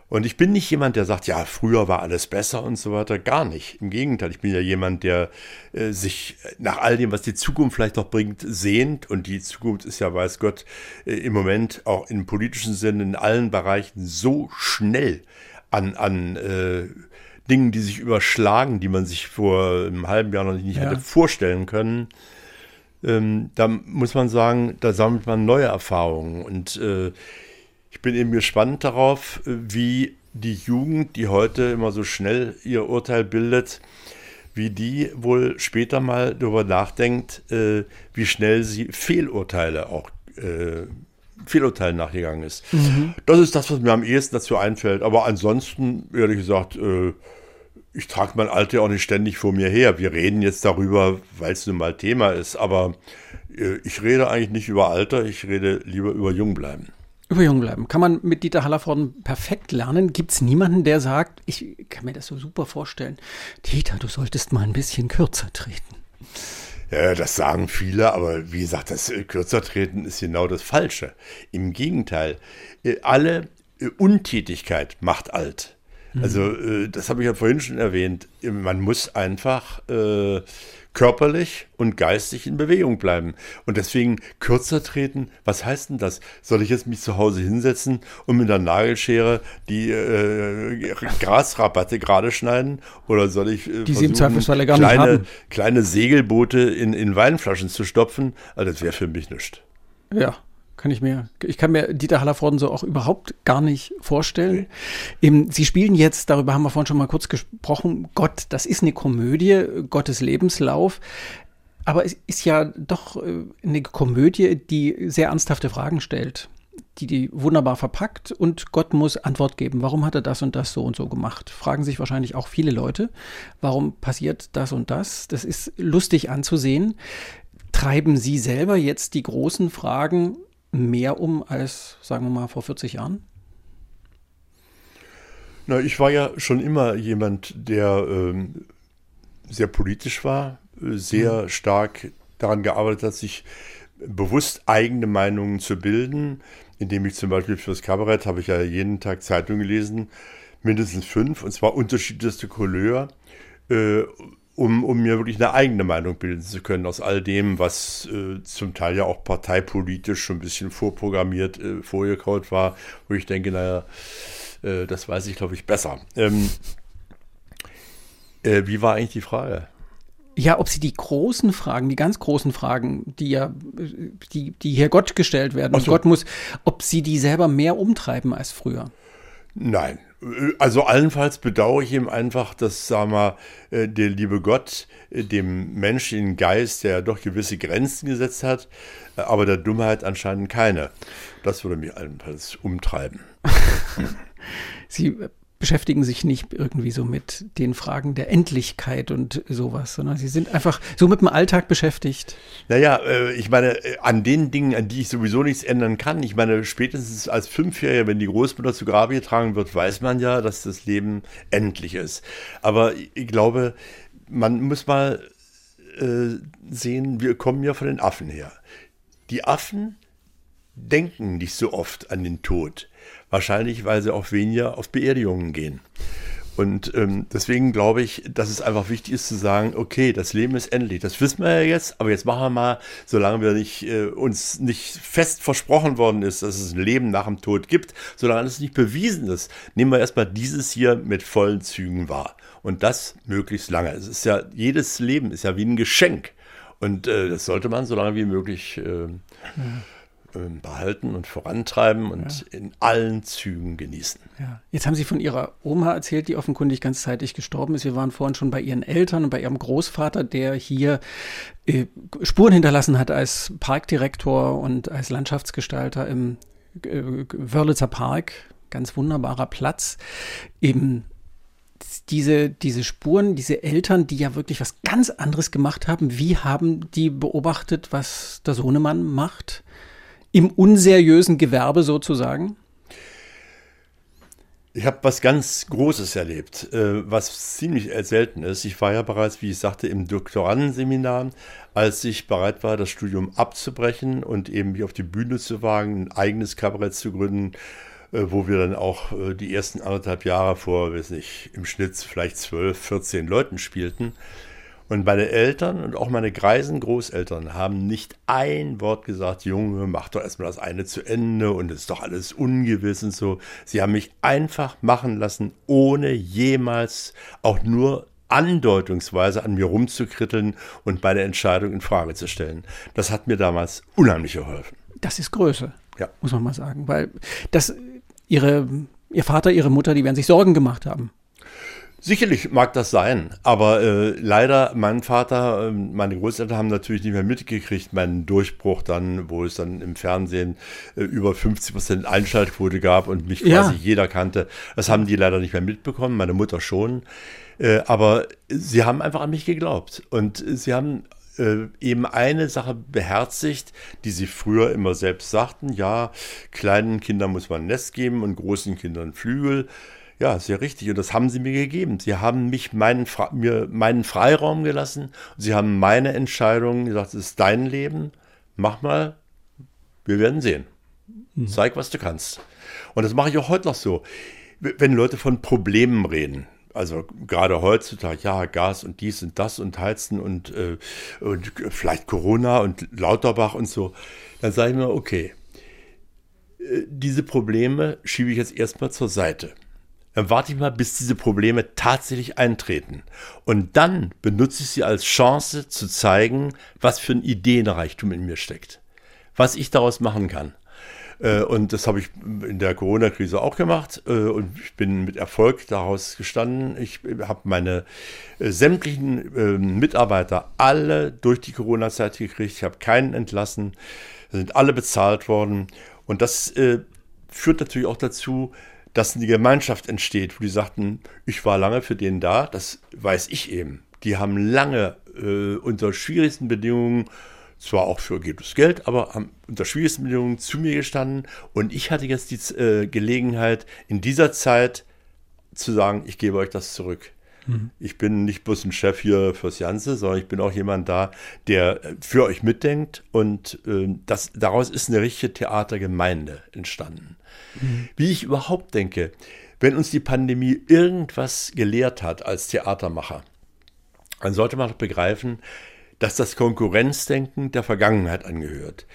Und ich bin nicht jemand, der sagt, ja, früher war alles besser und so weiter. Gar nicht. Im Gegenteil, ich bin ja jemand, der äh, sich nach all dem, was die Zukunft vielleicht noch bringt, sehnt. Und die Zukunft ist ja, weiß Gott, äh, im Moment auch im politischen Sinne in allen Bereichen so schnell an, an äh, Dingen, die sich überschlagen, die man sich vor einem halben Jahr noch nicht ja. hätte vorstellen können. Ähm, da muss man sagen, da sammelt man neue Erfahrungen. Und äh, bin eben gespannt darauf, wie die Jugend, die heute immer so schnell ihr Urteil bildet, wie die wohl später mal darüber nachdenkt, äh, wie schnell sie Fehlurteile auch äh, Fehlurteilen nachgegangen ist. Mhm. Das ist das, was mir am ehesten dazu einfällt. Aber ansonsten, ehrlich gesagt, äh, ich trage mein Alter auch nicht ständig vor mir her. Wir reden jetzt darüber, weil es nun mal Thema ist. Aber äh, ich rede eigentlich nicht über Alter, ich rede lieber über Jungbleiben. Über jung bleiben. Kann man mit Dieter Hallervorden perfekt lernen? Gibt es niemanden, der sagt, ich kann mir das so super vorstellen, Dieter, du solltest mal ein bisschen kürzer treten? Ja, das sagen viele, aber wie gesagt, das äh, kürzer treten ist genau das Falsche. Im Gegenteil, äh, alle äh, Untätigkeit macht alt. Also, mhm. das habe ich ja vorhin schon erwähnt. Man muss einfach äh, körperlich und geistig in Bewegung bleiben. Und deswegen kürzer treten, was heißt denn das? Soll ich jetzt mich zu Hause hinsetzen und mit der Nagelschere die äh, Grasrabatte gerade schneiden? Oder soll ich äh, die Zweifelsfall gar kleine, haben. kleine Segelboote in, in Weinflaschen zu stopfen? Also das wäre für mich nichts. Ja, kann ich mir, ich kann mir Dieter Hallervorden so auch überhaupt gar nicht vorstellen. Nee. Sie spielen jetzt, darüber haben wir vorhin schon mal kurz gesprochen, Gott, das ist eine Komödie, Gottes Lebenslauf. Aber es ist ja doch äh, eine Komödie, die sehr ernsthafte Fragen stellt, die die wunderbar verpackt und Gott muss Antwort geben. Warum hat er das und das so und so gemacht? Fragen sich wahrscheinlich auch viele Leute. Warum passiert das und das? Das ist lustig anzusehen. Treiben Sie selber jetzt die großen Fragen mehr um als, sagen wir mal, vor 40 Jahren? Na, ich war ja schon immer jemand, der ähm, sehr politisch war, sehr mhm. stark daran gearbeitet hat, sich bewusst eigene Meinungen zu bilden, indem ich zum Beispiel fürs Kabarett habe ich ja jeden Tag Zeitungen gelesen, mindestens fünf, und zwar unterschiedlichste Couleur. Äh, um, um mir wirklich eine eigene Meinung bilden zu können aus all dem, was äh, zum Teil ja auch parteipolitisch schon ein bisschen vorprogrammiert, äh, vorgekaut war, wo ich denke, naja, äh, das weiß ich, glaube ich, besser. Ähm, äh, wie war eigentlich die Frage? Ja, ob sie die großen Fragen, die ganz großen Fragen, die ja, die, die hier Gott gestellt werden, so. und Gott muss, ob sie die selber mehr umtreiben als früher. Nein, also allenfalls bedauere ich ihm einfach, dass, sag mal, äh, der liebe Gott äh, dem menschlichen Geist, der doch gewisse Grenzen gesetzt hat, äh, aber der Dummheit anscheinend keine. Das würde mich allenfalls umtreiben. (laughs) Sie beschäftigen sich nicht irgendwie so mit den Fragen der Endlichkeit und sowas, sondern sie sind einfach so mit dem Alltag beschäftigt. Naja, äh, ich meine, äh, an den Dingen, an die ich sowieso nichts ändern kann, ich meine, spätestens als Fünfjähriger, wenn die Großmutter zu Grabe getragen wird, weiß man ja, dass das Leben endlich ist. Aber ich glaube, man muss mal äh, sehen, wir kommen ja von den Affen her. Die Affen denken nicht so oft an den Tod. Wahrscheinlich, weil sie auch weniger auf Beerdigungen gehen. Und ähm, deswegen glaube ich, dass es einfach wichtig ist zu sagen, okay, das Leben ist endlich. Das wissen wir ja jetzt, aber jetzt machen wir mal, solange wir nicht, äh, uns nicht fest versprochen worden ist, dass es ein Leben nach dem Tod gibt, solange es nicht bewiesen ist, nehmen wir erstmal dieses hier mit vollen Zügen wahr. Und das möglichst lange. Es ist ja, jedes Leben ist ja wie ein Geschenk. Und äh, das sollte man so lange wie möglich äh, ja behalten und vorantreiben und ja. in allen Zügen genießen. Ja. Jetzt haben Sie von Ihrer Oma erzählt, die offenkundig ganzzeitig gestorben ist. Wir waren vorhin schon bei Ihren Eltern und bei Ihrem Großvater, der hier äh, Spuren hinterlassen hat als Parkdirektor und als Landschaftsgestalter im äh, Wörlitzer Park. Ganz wunderbarer Platz. Eben diese, diese Spuren, diese Eltern, die ja wirklich was ganz anderes gemacht haben, wie haben die beobachtet, was der Sohnemann macht? Im unseriösen Gewerbe sozusagen? Ich habe was ganz Großes erlebt, äh, was ziemlich selten ist. Ich war ja bereits, wie ich sagte, im Doktorandenseminar, als ich bereit war, das Studium abzubrechen und eben mich auf die Bühne zu wagen, ein eigenes Kabarett zu gründen, äh, wo wir dann auch äh, die ersten anderthalb Jahre vor, weiß nicht, im Schnitt vielleicht zwölf, 14 Leuten spielten. Und meine Eltern und auch meine greisen Großeltern haben nicht ein Wort gesagt, Junge, mach doch erstmal das eine zu Ende und es ist doch alles ungewiss und so. Sie haben mich einfach machen lassen, ohne jemals auch nur andeutungsweise an mir rumzukritteln und meine Entscheidung in Frage zu stellen. Das hat mir damals unheimlich geholfen. Das ist Größe, ja. muss man mal sagen, weil das ihre, ihr Vater, ihre Mutter, die werden sich Sorgen gemacht haben. Sicherlich mag das sein, aber äh, leider, mein Vater, äh, meine Großeltern haben natürlich nicht mehr mitgekriegt, meinen Durchbruch dann, wo es dann im Fernsehen äh, über 50 Prozent Einschaltquote gab und mich quasi ja. jeder kannte. Das haben die leider nicht mehr mitbekommen, meine Mutter schon. Äh, aber sie haben einfach an mich geglaubt und sie haben äh, eben eine Sache beherzigt, die sie früher immer selbst sagten, ja, kleinen Kindern muss man ein Nest geben und großen Kindern Flügel. Ja, sehr richtig. Und das haben sie mir gegeben. Sie haben mich meinen, mir meinen Freiraum gelassen. Sie haben meine Entscheidung gesagt, es ist dein Leben. Mach mal. Wir werden sehen. Mhm. Zeig, was du kannst. Und das mache ich auch heute noch so. Wenn Leute von Problemen reden, also gerade heutzutage, ja, Gas und dies und das und Heizen und, äh, und vielleicht Corona und Lauterbach und so, dann sage ich mir, okay, äh, diese Probleme schiebe ich jetzt erstmal zur Seite dann warte ich mal, bis diese Probleme tatsächlich eintreten. Und dann benutze ich sie als Chance zu zeigen, was für ein Ideenreichtum in mir steckt. Was ich daraus machen kann. Äh, und das habe ich in der Corona-Krise auch gemacht äh, und ich bin mit Erfolg daraus gestanden. Ich habe meine äh, sämtlichen Mitarbeiter alle durch die Corona-Zeit gekriegt. Ich habe keinen entlassen, sind alle bezahlt worden. Und das führt natürlich auch dazu, dass eine Gemeinschaft entsteht, wo die sagten, ich war lange für den da, das weiß ich eben. Die haben lange äh, unter schwierigsten Bedingungen, zwar auch für gutes Geld, aber haben unter schwierigsten Bedingungen zu mir gestanden und ich hatte jetzt die äh, Gelegenheit, in dieser Zeit zu sagen, ich gebe euch das zurück. Mhm. Ich bin nicht bloß ein Chef hier fürs Ganze, sondern ich bin auch jemand da, der äh, für euch mitdenkt und äh, das, daraus ist eine richtige Theatergemeinde entstanden. Wie ich überhaupt denke, wenn uns die Pandemie irgendwas gelehrt hat als Theatermacher, dann sollte man doch begreifen, dass das Konkurrenzdenken der Vergangenheit angehört.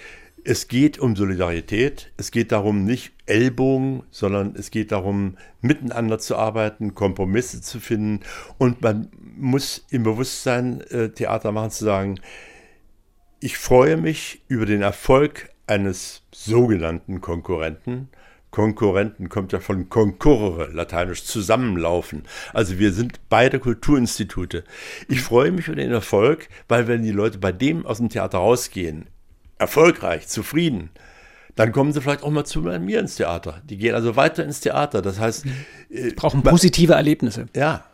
Es geht um Solidarität, es geht darum, nicht Ellbogen, sondern es geht darum, miteinander zu arbeiten, Kompromisse zu finden und man muss im Bewusstsein äh, Theater machen zu sagen, ich freue mich über den Erfolg eines sogenannten Konkurrenten Konkurrenten kommt ja von concurrere, lateinisch zusammenlaufen. Also wir sind beide Kulturinstitute. Ich freue mich über den Erfolg, weil wenn die Leute bei dem aus dem Theater rausgehen, erfolgreich, zufrieden, dann kommen sie vielleicht auch mal zu mir ins Theater. Die gehen also weiter ins Theater. Das heißt, äh, brauchen positive Erlebnisse. Ja.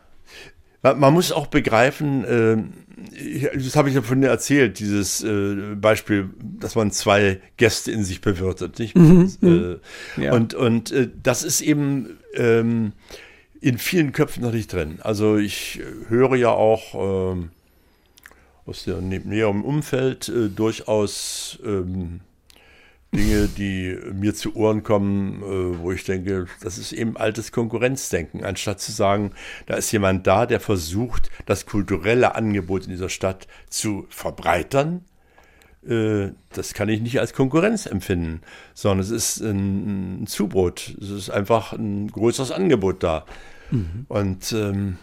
Man, muss auch begreifen, äh, das habe ich ja von dir erzählt, dieses äh, Beispiel, dass man zwei Gäste in sich bewirtet. Nicht? Mhm. Äh, ja. Und, und äh, das ist eben ähm, in vielen Köpfen noch nicht drin. Also ich höre ja auch ähm, aus dem näheren Umfeld äh, durchaus ähm, Dinge, die mir zu Ohren kommen, äh, wo ich denke, das ist eben altes Konkurrenzdenken, anstatt zu sagen, da ist jemand da, der versucht, das kulturelle Angebot in dieser Stadt zu verbreitern. Äh, das kann ich nicht als Konkurrenz empfinden, sondern es ist ein, ein Zubrot. Es ist einfach ein größeres Angebot da. Mhm. Und ähm,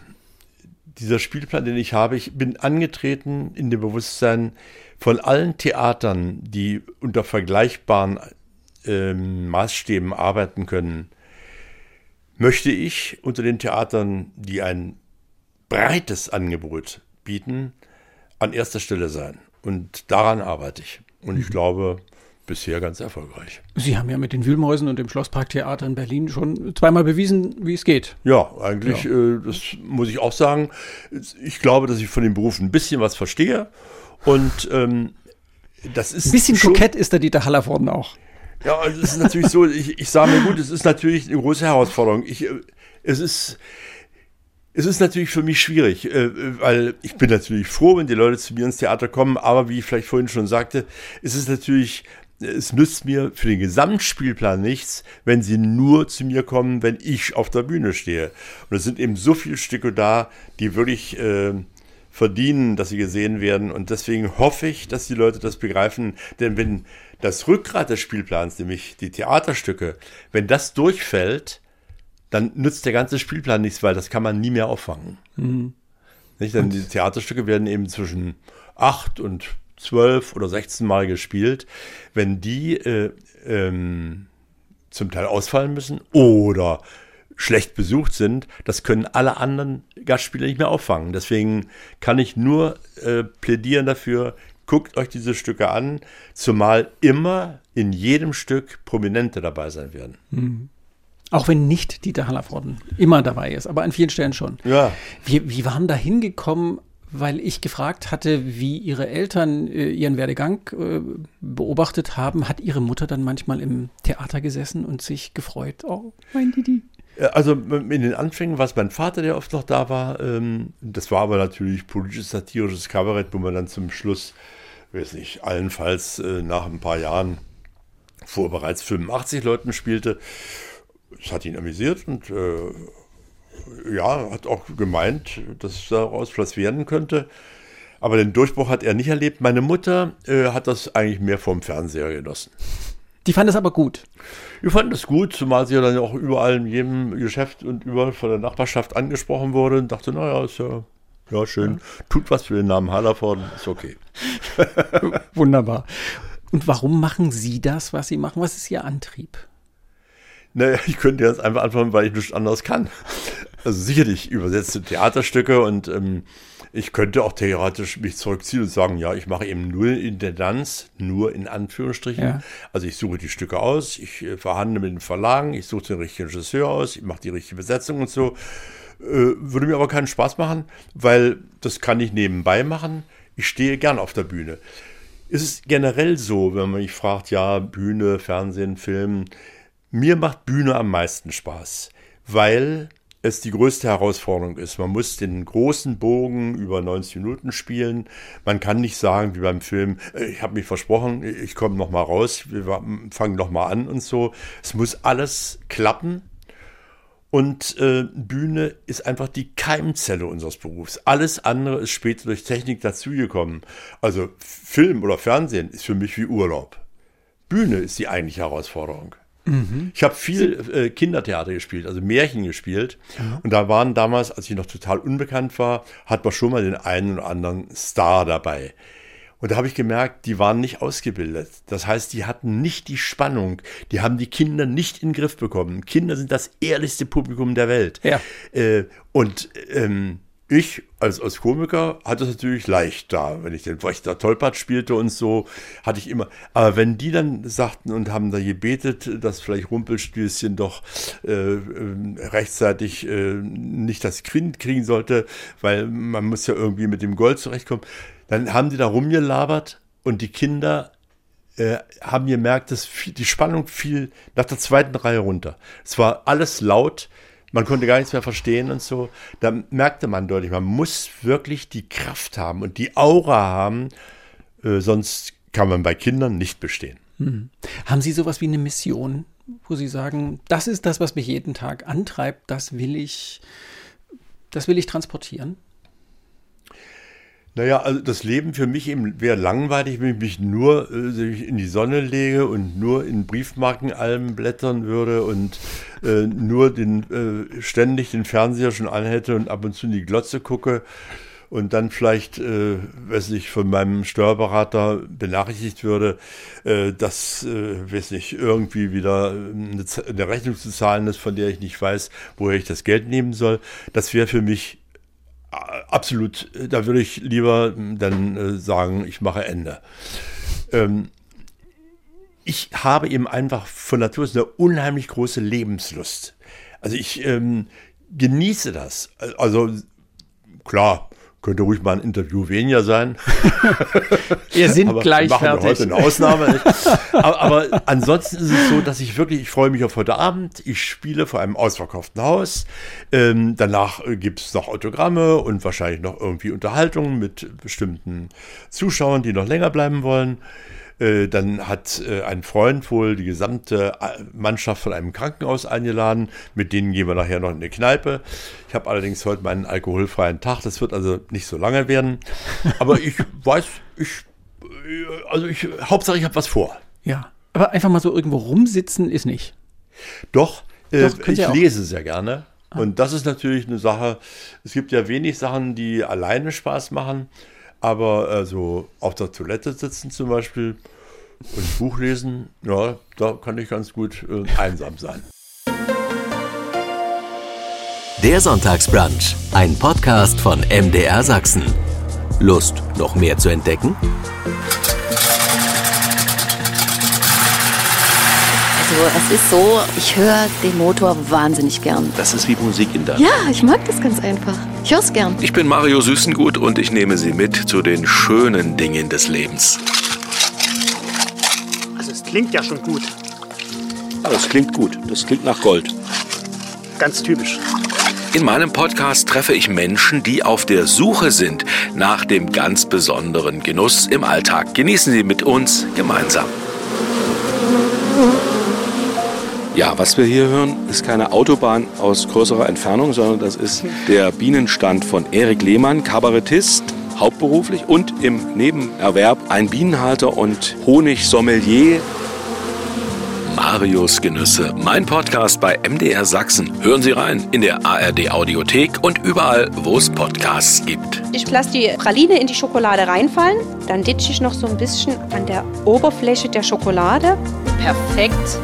dieser Spielplan, den ich habe, ich bin angetreten in dem Bewusstsein, von allen Theatern, die unter vergleichbaren ähm, Maßstäben arbeiten können, möchte ich unter den Theatern, die ein breites Angebot bieten, an erster Stelle sein. Und daran arbeite ich. Und ich mhm. glaube, bisher ganz erfolgreich. Sie haben ja mit den Wühlmäusen und dem Schlossparktheater in Berlin schon zweimal bewiesen, wie es geht. Ja, eigentlich, ja. Äh, das muss ich auch sagen. Ich glaube, dass ich von dem Beruf ein bisschen was verstehe und ähm, das ist. Ein bisschen kokett ist der Dieter Hallervorden auch. Ja, es ist natürlich so, ich, ich sage mir gut, es ist natürlich eine große Herausforderung. Ich, äh, es ist. Es ist natürlich für mich schwierig, äh, weil ich bin natürlich froh, wenn die Leute zu mir ins Theater kommen, aber wie ich vielleicht vorhin schon sagte, es ist natürlich, es nützt mir für den Gesamtspielplan nichts, wenn sie nur zu mir kommen, wenn ich auf der Bühne stehe. Und es sind eben so viele Stücke da, die wirklich äh, verdienen, dass sie gesehen werden. Und deswegen hoffe ich, dass die Leute das begreifen. Denn wenn das Rückgrat des Spielplans, nämlich die Theaterstücke, wenn das durchfällt, dann nützt der ganze Spielplan nichts, weil das kann man nie mehr auffangen. Mhm. Nicht? Denn die Theaterstücke werden eben zwischen acht und zwölf oder 16 Mal gespielt. Wenn die äh, ähm, zum Teil ausfallen müssen oder schlecht besucht sind, das können alle anderen Gastspieler nicht mehr auffangen. Deswegen kann ich nur äh, plädieren dafür, guckt euch diese Stücke an, zumal immer in jedem Stück Prominente dabei sein werden. Mhm. Auch wenn nicht Dieter Hallervorden immer dabei ist, aber an vielen Stellen schon. Ja. Wie, wie waren da hingekommen, weil ich gefragt hatte, wie ihre Eltern äh, ihren Werdegang äh, beobachtet haben, hat ihre Mutter dann manchmal im Theater gesessen und sich gefreut. Oh, mein Didi. Also in den Anfängen war es mein Vater, der oft noch da war. Ähm, das war aber natürlich politisches, satirisches Kabarett, wo man dann zum Schluss, weiß nicht, allenfalls äh, nach ein paar Jahren vor bereits 85 Leuten spielte. Das hat ihn amüsiert und äh, ja, hat auch gemeint, dass daraus was werden könnte. Aber den Durchbruch hat er nicht erlebt. Meine Mutter äh, hat das eigentlich mehr vom Fernseher genossen. Die fand es aber gut. Wir fanden es gut, zumal sie ja dann auch überall in jedem Geschäft und überall von der Nachbarschaft angesprochen wurde und dachte, naja, ist ja, ja schön, tut was für den Namen Hallervorden, ist okay. (laughs) Wunderbar. Und warum machen Sie das, was Sie machen? Was ist Ihr Antrieb? Naja, ich könnte jetzt einfach antworten, weil ich nichts anderes kann. Also sicherlich übersetzte Theaterstücke und ähm, ich könnte auch theoretisch mich zurückziehen und sagen, ja, ich mache eben nur Intendanz, nur in Anführungsstrichen. Ja. Also ich suche die Stücke aus, ich äh, verhandle mit den Verlagen, ich suche den richtigen Regisseur aus, ich mache die richtige Besetzung und so. Äh, würde mir aber keinen Spaß machen, weil das kann ich nebenbei machen. Ich stehe gern auf der Bühne. Es ist generell so, wenn man mich fragt, ja, Bühne, Fernsehen, Film, mir macht Bühne am meisten Spaß, weil es die größte Herausforderung ist. Man muss den großen Bogen über 90 Minuten spielen. Man kann nicht sagen, wie beim Film, äh, ich habe mich versprochen, ich komme noch mal raus, wir fangen noch mal an und so. Es muss alles klappen. Und äh, Bühne ist einfach die Keimzelle unseres Berufs. Alles andere ist später durch Technik dazugekommen. Also Film oder Fernsehen ist für mich wie Urlaub. Bühne ist die eigentliche Herausforderung. Mhm. Ich habe viel äh, Kindertheater gespielt, also Märchen gespielt. Mhm. Und da waren damals, als ich noch total unbekannt war, hat man schon mal den einen oder anderen Star dabei. Und da habe ich gemerkt, die waren nicht ausgebildet. Das heißt, die hatten nicht die Spannung. Die haben die Kinder nicht in den Griff bekommen. Kinder sind das ehrlichste Publikum der Welt. Ja. Äh, und ähm, ich als, als Komiker hatte es natürlich leicht da, wenn ich den Wächter Tollpatsch spielte und so, hatte ich immer. Aber wenn die dann sagten und haben da gebetet, dass vielleicht Rumpelstilzchen doch äh, äh, rechtzeitig äh, nicht das Kind kriegen sollte, weil man muss ja irgendwie mit dem Gold zurechtkommen, dann haben die da rumgelabert und die Kinder äh, haben gemerkt, dass die Spannung fiel nach der zweiten Reihe runter. Es war alles laut man konnte gar nichts mehr verstehen und so. Da merkte man deutlich, man muss wirklich die Kraft haben und die Aura haben, äh, sonst kann man bei Kindern nicht bestehen. Hm. Haben Sie sowas wie eine Mission, wo Sie sagen, das ist das, was mich jeden Tag antreibt, das will ich, das will ich transportieren? Naja, also das Leben für mich eben wäre langweilig, wenn ich mich nur äh, in die Sonne lege und nur in Briefmarkenalben blättern würde und äh, nur den, äh, ständig den Fernseher schon anhätte und ab und zu in die Glotze gucke und dann vielleicht, äh, weiß nicht, von meinem Steuerberater benachrichtigt würde, äh, dass, äh, weiß nicht, irgendwie wieder eine, eine Rechnung zu zahlen ist, von der ich nicht weiß, woher ich das Geld nehmen soll. Das wäre für mich absolut, da würde ich lieber dann äh, sagen, ich mache Ende. Ähm, ich habe eben einfach von Natur aus eine unheimlich große Lebenslust. Also ich ähm, genieße das. Also klar, könnte ruhig mal ein Interview weniger sein. (laughs) Wir sind aber gleich wir machen fertig. heute eine Ausnahme. aber, aber, ansonsten ist es so, dass ich wirklich, ich freue mich auf heute Abend. Ich spiele vor einem ausverkauften Haus. Ähm, danach äh, gibt es noch Autogramme und wahrscheinlich noch irgendwie Unterhaltungen mit bestimmten Zuschauern, die noch länger bleiben wollen. Äh, dann hat äh, ein Freund wohl die gesamte äh, Mannschaft von einem Krankenhaus eingeladen. Mit denen gehen wir nachher noch in eine Kneipe. Ich habe allerdings heute meinen alkoholfreien Tag. Das wird also nicht so lange werden. Aber ich (laughs) weiß, ich, also ich, Hauptsache ich habe was vor. Ja, aber einfach mal so irgendwo rumsitzen ist nicht. Doch, äh, Doch ich lese sehr gerne. Ah. Und das ist natürlich eine Sache. Es gibt ja wenig Sachen, die alleine Spaß machen. Aber also auf der Toilette sitzen zum Beispiel und Buch lesen, ja, da kann ich ganz gut äh, einsam sein. Der Sonntagsbrunch, ein Podcast von MDR Sachsen. Lust, noch mehr zu entdecken? Also es ist so, ich höre den Motor wahnsinnig gern. Das ist wie Musik in der. Ja, ich mag das ganz einfach. Ich höre es gern. Ich bin Mario Süßengut und ich nehme Sie mit zu den schönen Dingen des Lebens. Klingt ja schon gut. Ja, das klingt gut. Das klingt nach Gold. Ganz typisch. In meinem Podcast treffe ich Menschen, die auf der Suche sind nach dem ganz besonderen Genuss im Alltag. Genießen Sie mit uns gemeinsam. Ja, was wir hier hören, ist keine Autobahn aus größerer Entfernung, sondern das ist der Bienenstand von Erik Lehmann, Kabarettist, hauptberuflich und im Nebenerwerb ein Bienenhalter und Honigsommelier. Marius Genüsse, mein Podcast bei MDR Sachsen. Hören Sie rein in der ARD Audiothek und überall, wo es Podcasts gibt. Ich lasse die Praline in die Schokolade reinfallen, dann ditche ich noch so ein bisschen an der Oberfläche der Schokolade. Perfekt